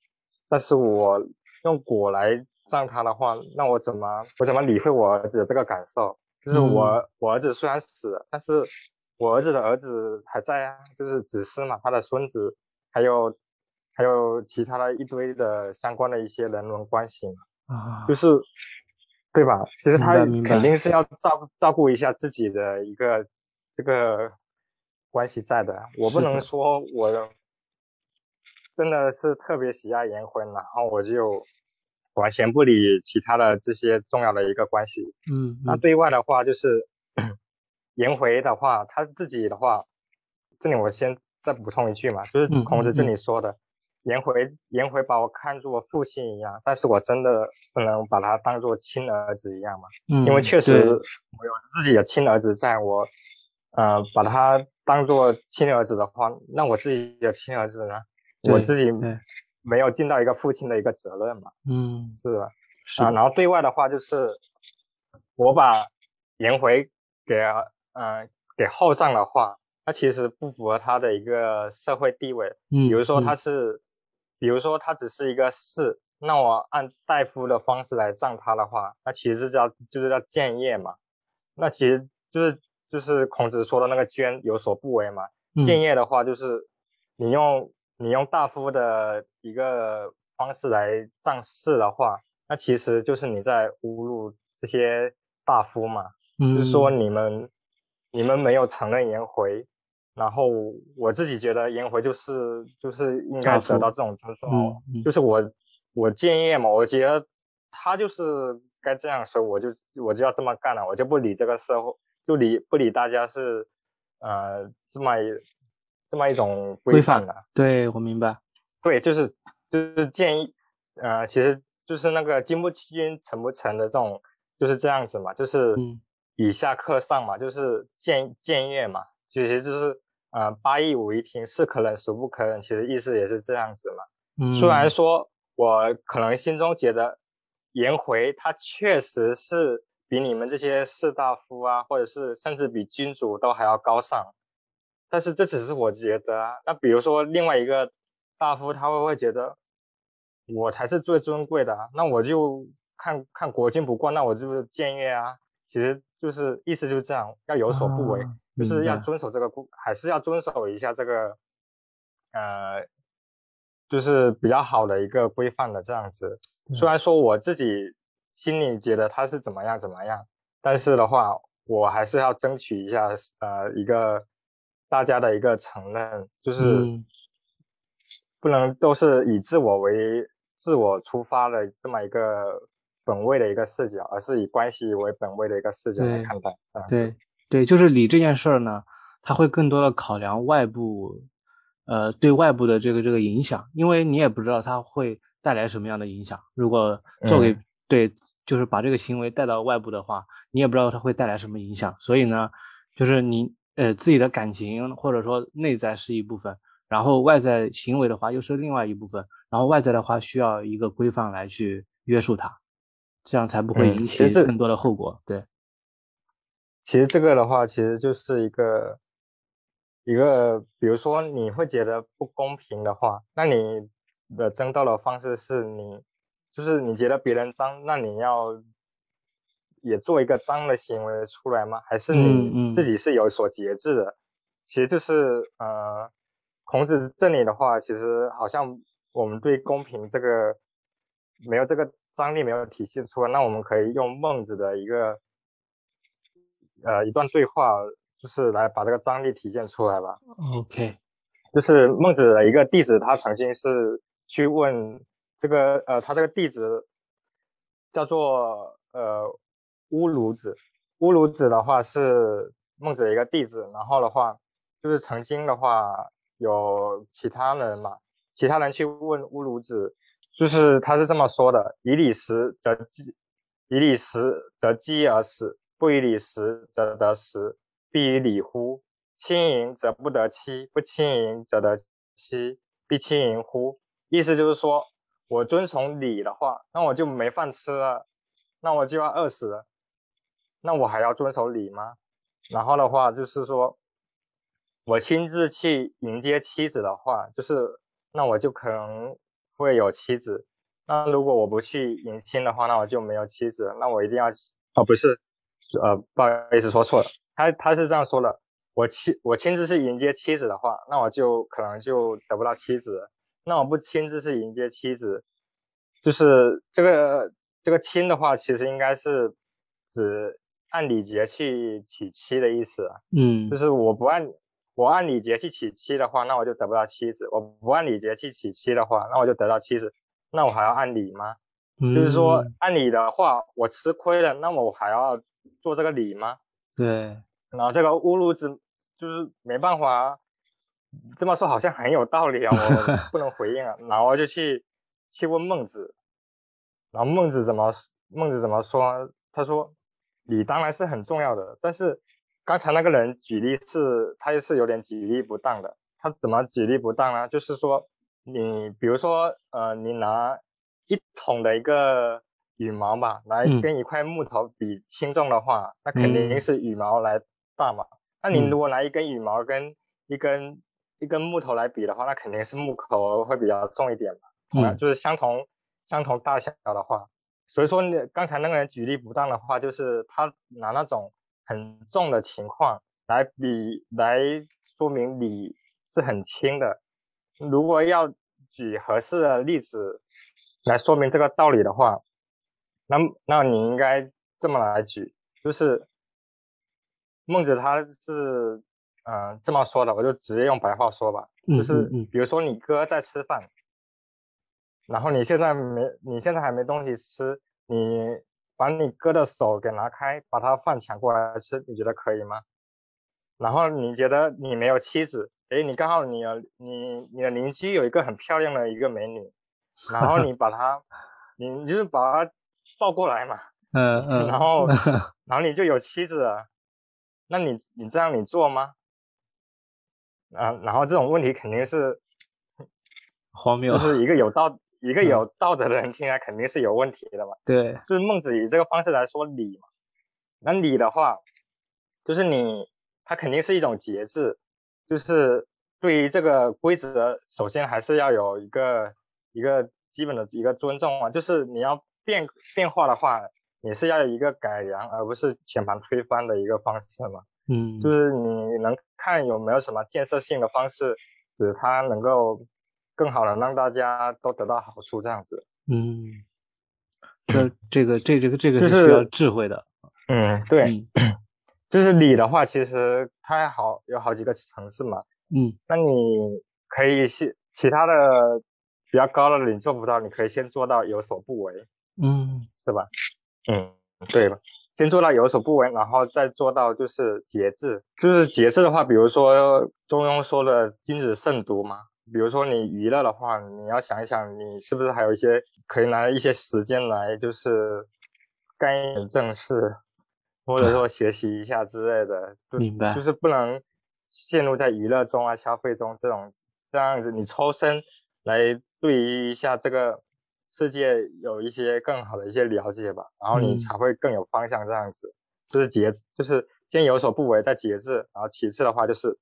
但是我用果来葬他的话，那我怎么我怎么理会我儿子的这个感受？就是我我儿子虽然死了，但是我儿子的儿子还在啊，就是子嗣嘛，他的孙子，还有还有其他的一堆的相关的一些人伦关系啊，就是对吧？其实他肯定是要照照顾一下自己的一个这个关系在的，我不能说我。真的是特别喜爱颜回，然后我就完全不理其他的这些重要的一个关系。嗯，那对外的话就是 颜回的话，他自己的话，这里我先再补充一句嘛，就是孔子这里说的，颜回颜回把我看作父亲一样，但是我真的不能把他当做亲儿子一样嘛。嗯，因为确实我有自己的亲儿子，在我呃把他当做亲儿子的话，那我自己的亲儿子呢？我自己没有尽到一个父亲的一个责任嘛，嗯，是吧？啊，然后对外的话就是我把颜回给呃给后葬的话，那其实不符合他的一个社会地位。嗯，比如说他是，比如说他只是一个士，那我按大夫的方式来葬他的话，那其实叫就是叫建业嘛。那其实就是就是孔子说的那个捐有所不为嘛。建业的话就是你用。你用大夫的一个方式来仗势的话，那其实就是你在侮辱这些大夫嘛。嗯。就是说你们你们没有承认颜回，然后我自己觉得颜回就是就是应该得到这种尊重。嗯。就是我我建议嘛，我觉得他就是该这样说，我就我就要这么干了，我就不理这个社会，就理不理大家是呃这么。这么一种规范的，对我明白，对，就是就是建议，呃，其实就是那个经不经成不成的这种，就是这样子嘛，就是以下克上嘛，就是建建业嘛，其实就是呃八义五一听是可忍孰不可忍，其实意思也是这样子嘛。嗯，虽然说我可能心中觉得颜回他确实是比你们这些士大夫啊，或者是甚至比君主都还要高尚。但是这只是我觉得啊，那比如说另外一个大夫，他会不会觉得我才是最尊贵的？那我就看看国君不惯，那我就僭越啊。其实就是意思就是这样，要有所不为，就是要遵守这个规，还是要遵守一下这个呃，就是比较好的一个规范的这样子。虽然说我自己心里觉得他是怎么样怎么样，但是的话，我还是要争取一下呃一个。大家的一个承认，就是不能都是以自我为自我出发的这么一个本位的一个视角，而是以关系为本位的一个视角来看待。对对，就是理这件事儿呢，他会更多的考量外部，呃，对外部的这个这个影响，因为你也不知道他会带来什么样的影响。如果做给对，就是把这个行为带到外部的话，你也不知道他会带来什么影响。所以呢，就是你。呃，自己的感情或者说内在是一部分，然后外在行为的话又是另外一部分，然后外在的话需要一个规范来去约束它，这样才不会引起更多的后果。对，其实这个的话，其实就是一个一个，比如说你会觉得不公平的话，那你的争斗的方式是你就是你觉得别人脏，那你要。也做一个脏的行为出来吗？还是你自己是有所节制的？其实就是呃，孔子这里的话，其实好像我们对公平这个没有这个张力没有体现出来，那我们可以用孟子的一个呃一段对话，就是来把这个张力体现出来吧。OK，就是孟子的一个弟子，他曾经是去问这个呃，他这个弟子叫做呃乌鲁子，乌鲁子的话是孟子的一个弟子，然后的话就是曾经的话有其他人嘛，其他人去问乌鲁子，就是他是这么说的：以礼食则饥，以礼食则饥而死，不以礼食则得食，必以礼乎？轻盈则不得妻，不轻盈则得妻，必轻盈乎？意思就是说，我遵从礼的话，那我就没饭吃了，那我就要饿死了，那我还要遵守礼吗？然后的话就是说，我亲自去迎接妻子的话，就是那我就可能会有妻子。那如果我不去迎亲的话，那我就没有妻子。那我一定要哦，不是，呃，不好意思说错了，他他是这样说的。我亲我亲自去迎接妻子的话，那我就可能就得不到妻子。那我不亲自去迎接妻子，就是这个这个亲的话，其实应该是指按礼节去娶妻的意思啊。嗯，就是我不按我按礼节去娶妻的话，那我就得不到妻子；我不按礼节去娶妻的话，那我就得到妻子。那我还要按礼吗？就是说嗯按理的话，我吃亏了，那么我还要做这个礼吗？对，然后这个乌鲁子就是没办法啊，这么说好像很有道理啊，我不能回应啊。然后就去去问孟子，然后孟子怎么孟子怎么说？他说礼当然是很重要的，但是刚才那个人举例是他是有点举例不当的。他怎么举例不当呢？就是说你比如说呃，你拿一桶的一个羽毛吧，来嗯跟一块木头比轻重的话，那肯定嗯是羽毛来大嘛。那你嗯如果拿一根羽毛跟一根一根木头来比的话，那肯定是木头会比较重一点嘛。啊，嗯就是相同相同大小的话，所以说你刚才那个人举例不当的话，就是他拿那种很重的情况来比来说明理是很轻的。如果要举合适的例子来说明这个道理的话，那那你应该这么来举，就是孟子他是嗯、呃这么说的，我就直接用白话说吧，嗯就是比如说你哥在吃饭，然后你现在没你现在还没东西吃，你把你哥的手给拿开，把他饭抢过来吃，你觉得可以吗？然后你觉得你没有妻子，诶，你刚好你有你你的邻居有一个很漂亮的一个美女，然后你把她，你你就是把她抱过来嘛，嗯嗯，然后 然后你就有妻子了，那你你这样你做吗？啊，然后这种问题肯定是荒谬就，是一个有道一个嗯有道德的人听来肯定是有问题的嘛。对，就是孟子以这个方式来说礼嘛，那礼的话，就是你它肯定是一种节制，就是对于这个规则，首先还是要有一个一个基本的一个尊重啊，就是你要变变化的话，你是要有一个改良，而不是全盘推翻的一个方式嘛。嗯，就是你能看有没有什么建设性的方式，使它能够更好的让大家都得到好处，这样子。嗯，这这个这这个这个是需要智慧的，嗯，对。嗯 就是礼的话，其实它还好有好几个层次嘛。嗯那你可以先其他的比较高的你做不到，你可以先做到有所不为，嗯是吧？嗯，对吧？先做到有所不为，然后再做到就是节制。就是节制的话，比如说中庸说的君子慎独嘛。比如说你娱乐的话，你要想一想，你是不是还有一些可以拿一些时间来就是干一点正事，或者说学习一下之类的。就明白就是不能陷入在娱乐中啊、消费中这种这样子，你抽身来对于一下这个世界有一些更好的一些了解吧，然后你嗯才会更有方向这样子。就是节，就是先有所不为，再节制，然后其次的话就是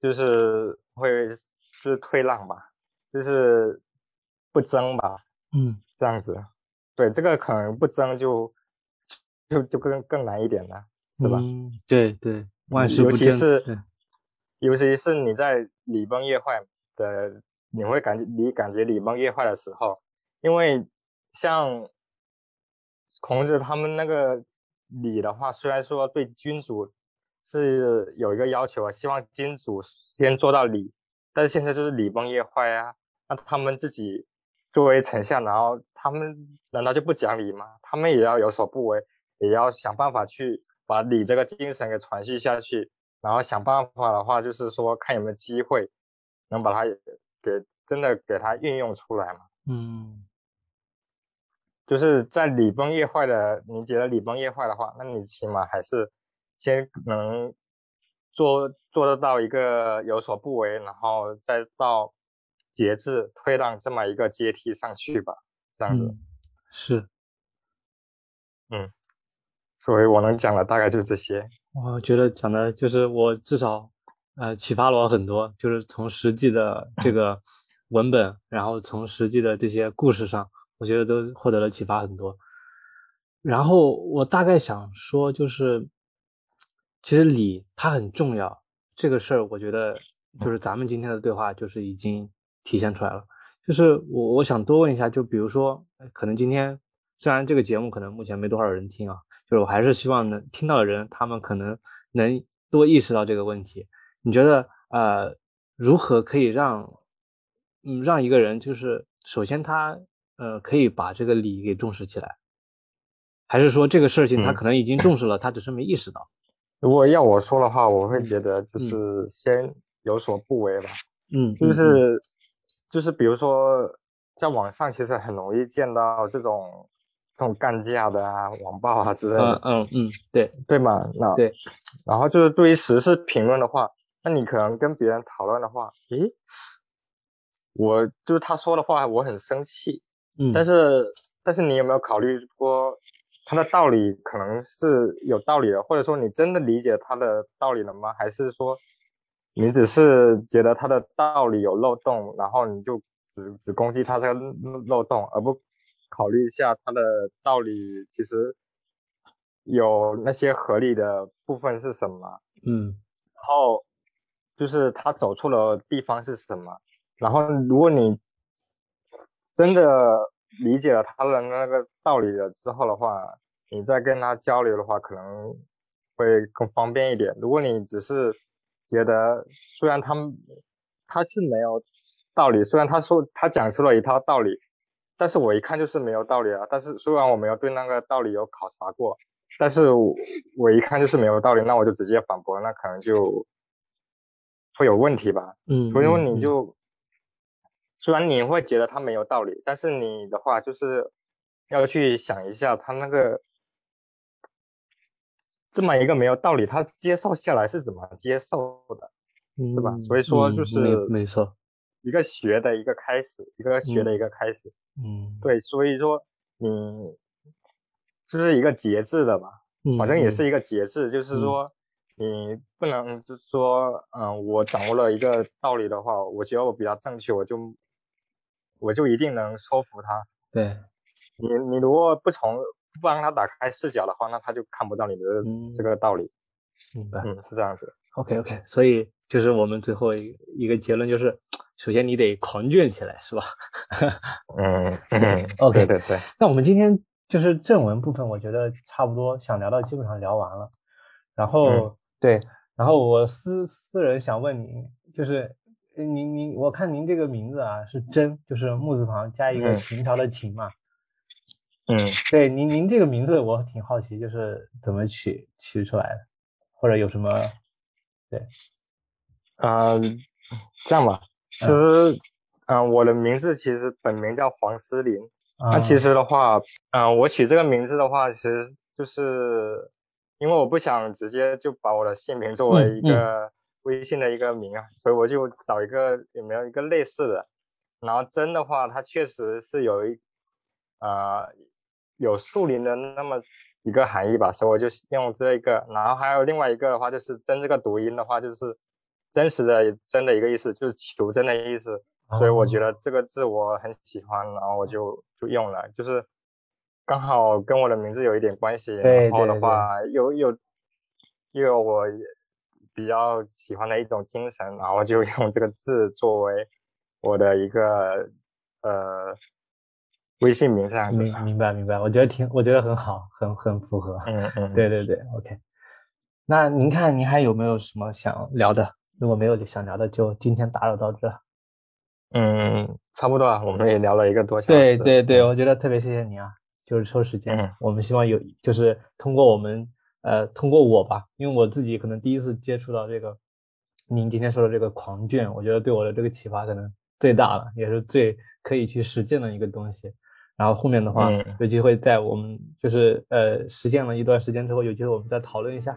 就是会是退让吧，就是不争吧，嗯这样子。对，这个可能不争就就就更更难一点了，是吧？嗯，对对，万事尤不争，其是，尤其是你在礼崩乐坏的，你会感觉你感觉礼崩乐坏的时候，因为像孔子他们那个礼的话，虽然说对君主是有一个要求啊，希望金主先做到礼，但是现在就是礼崩乐坏啊，那他们自己作为丞相，然后他们难道就不讲理吗？他们也要有所不为，也要想办法去把礼这个精神给传续下去，然后想办法的话，就是说看有没有机会能把它给真的给它运用出来嘛。嗯，就是在礼崩乐坏的，你觉得礼崩乐坏的话，那你起码还是先能做做得到一个有所不为，然后再到节制退让这么一个阶梯上去吧，这样子。嗯，是，嗯，所以我能讲的大概就是这些。我觉得讲的就是我至少呃启发了我很多，就是从实际的这个文本，然后从实际的这些故事上，我觉得都获得了启发很多。然后我大概想说，就是其实礼它很重要，这个事儿我觉得就是咱们今天的对话就是已经体现出来了。就是我我想多问一下，就比如说可能今天虽然这个节目可能目前没多少人听啊。就是我还是希望能听到的人，他们可能能多意识到这个问题。你觉得呃，如何可以让嗯让一个人就是首先他呃可以把这个礼给重视起来，还是说这个事情他可能已经重视了，他只是没意识到？如果要我说的话，我会觉得就是先有所不为吧。嗯，就是就是比如说在网上其实很容易见到这种。这种干架的啊，网暴啊之类的，嗯嗯，对对嘛，那对，然后就是对于时事评论的话，那你可能跟别人讨论的话，诶，我就是他说的话，我很生气，嗯，但是但是你有没有考虑过他的道理可能是有道理的，或者说你真的理解他的道理了吗？还是说你只是觉得他的道理有漏洞，然后你就只只攻击他这个漏洞，而不？考虑一下他的道理，其实有那些合理的部分是什么？嗯，然后就是他走错了地方是什么？然后如果你真的理解了他的那个道理了之后的话，你再跟他交流的话，可能会更方便一点。如果你只是觉得虽然他他是没有道理，虽然他说他讲出了一套道理。但是我一看就是没有道理啊！但是虽然我没有对那个道理有考察过，但是我我一看就是没有道理，那我就直接反驳，那可能就会有问题吧。嗯。所以说你就，虽然你会觉得他没有道理，但是你的话就是要去想一下他那个这么一个没有道理，他接受下来是怎么接受的，是吧？所以说就是没错。一个学的一个开始，一个学的一个开始，嗯，对，所以说你就是一个节制的吧，反正也是一个节制，就是说你不能就是说，嗯，我掌握了一个道理的话，我觉得我比较正确，我就我就一定能说服他。对，你你如果不从不让他打开视角的话，那他就看不到你的这个道理。明白，嗯，是这样子。OK OK，所以就是我们最后一一个结论就是。首先你得狂卷起来，是吧？嗯，OK，对对。那我们今天就是正文部分，我觉得差不多想聊到基本上聊完了。然后对，然后我私私人想问你，就是您您我看您这个名字啊是真，就是木字旁加一个秦朝的秦嘛。嗯。对，您您这个名字我挺好奇，就是怎么取取出来的，或者有什么？对。啊，这样吧。其实，嗯，我的名字其实本名叫黄思林。那其实的话，嗯，我取这个名字的话，其实就是因为我不想直接就把我的姓名作为一个微信的一个名啊，所以我就找一个有没有一个类似的。然后真的话，它确实是有一，呃，有树林的那么一个含义吧，所以我就用这一个。然后还有另外一个的话，就是真这个读音的话，就是。真实的真的一个意思就是求真的意思，所以我觉得这个字我很喜欢，然后我就就用了，就是刚好跟我的名字有一点关系，然后的话又又又有我比较喜欢的一种精神，然后就用这个字作为我的一个呃微信名这样子。明明白明白，我觉得挺，我觉得很好，很很符合。嗯嗯。对对对，OK。那您看，您还有没有什么想聊的？如果没有想聊的，就今天打扰到这。嗯，差不多啊，我们也聊了一个多小时。对对对，我觉得特别谢谢你啊，就是抽时间。嗯。我们希望有，就是通过我们，呃，通过我吧，因为我自己可能第一次接触到这个，您今天说的这个狂卷，我觉得对我的这个启发可能最大了，也是最可以去实践的一个东西。然后后面的话，有机会在我们就是呃实践了一段时间之后，有机会我们再讨论一下。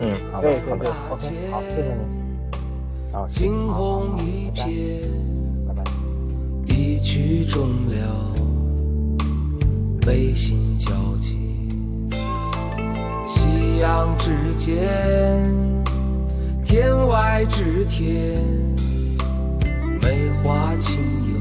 嗯，好的，好的，OK，好，谢谢你。惊鸿一瞥，拜拜。一曲终了，悲心交集。夕阳之间，天外之天，梅花清幽，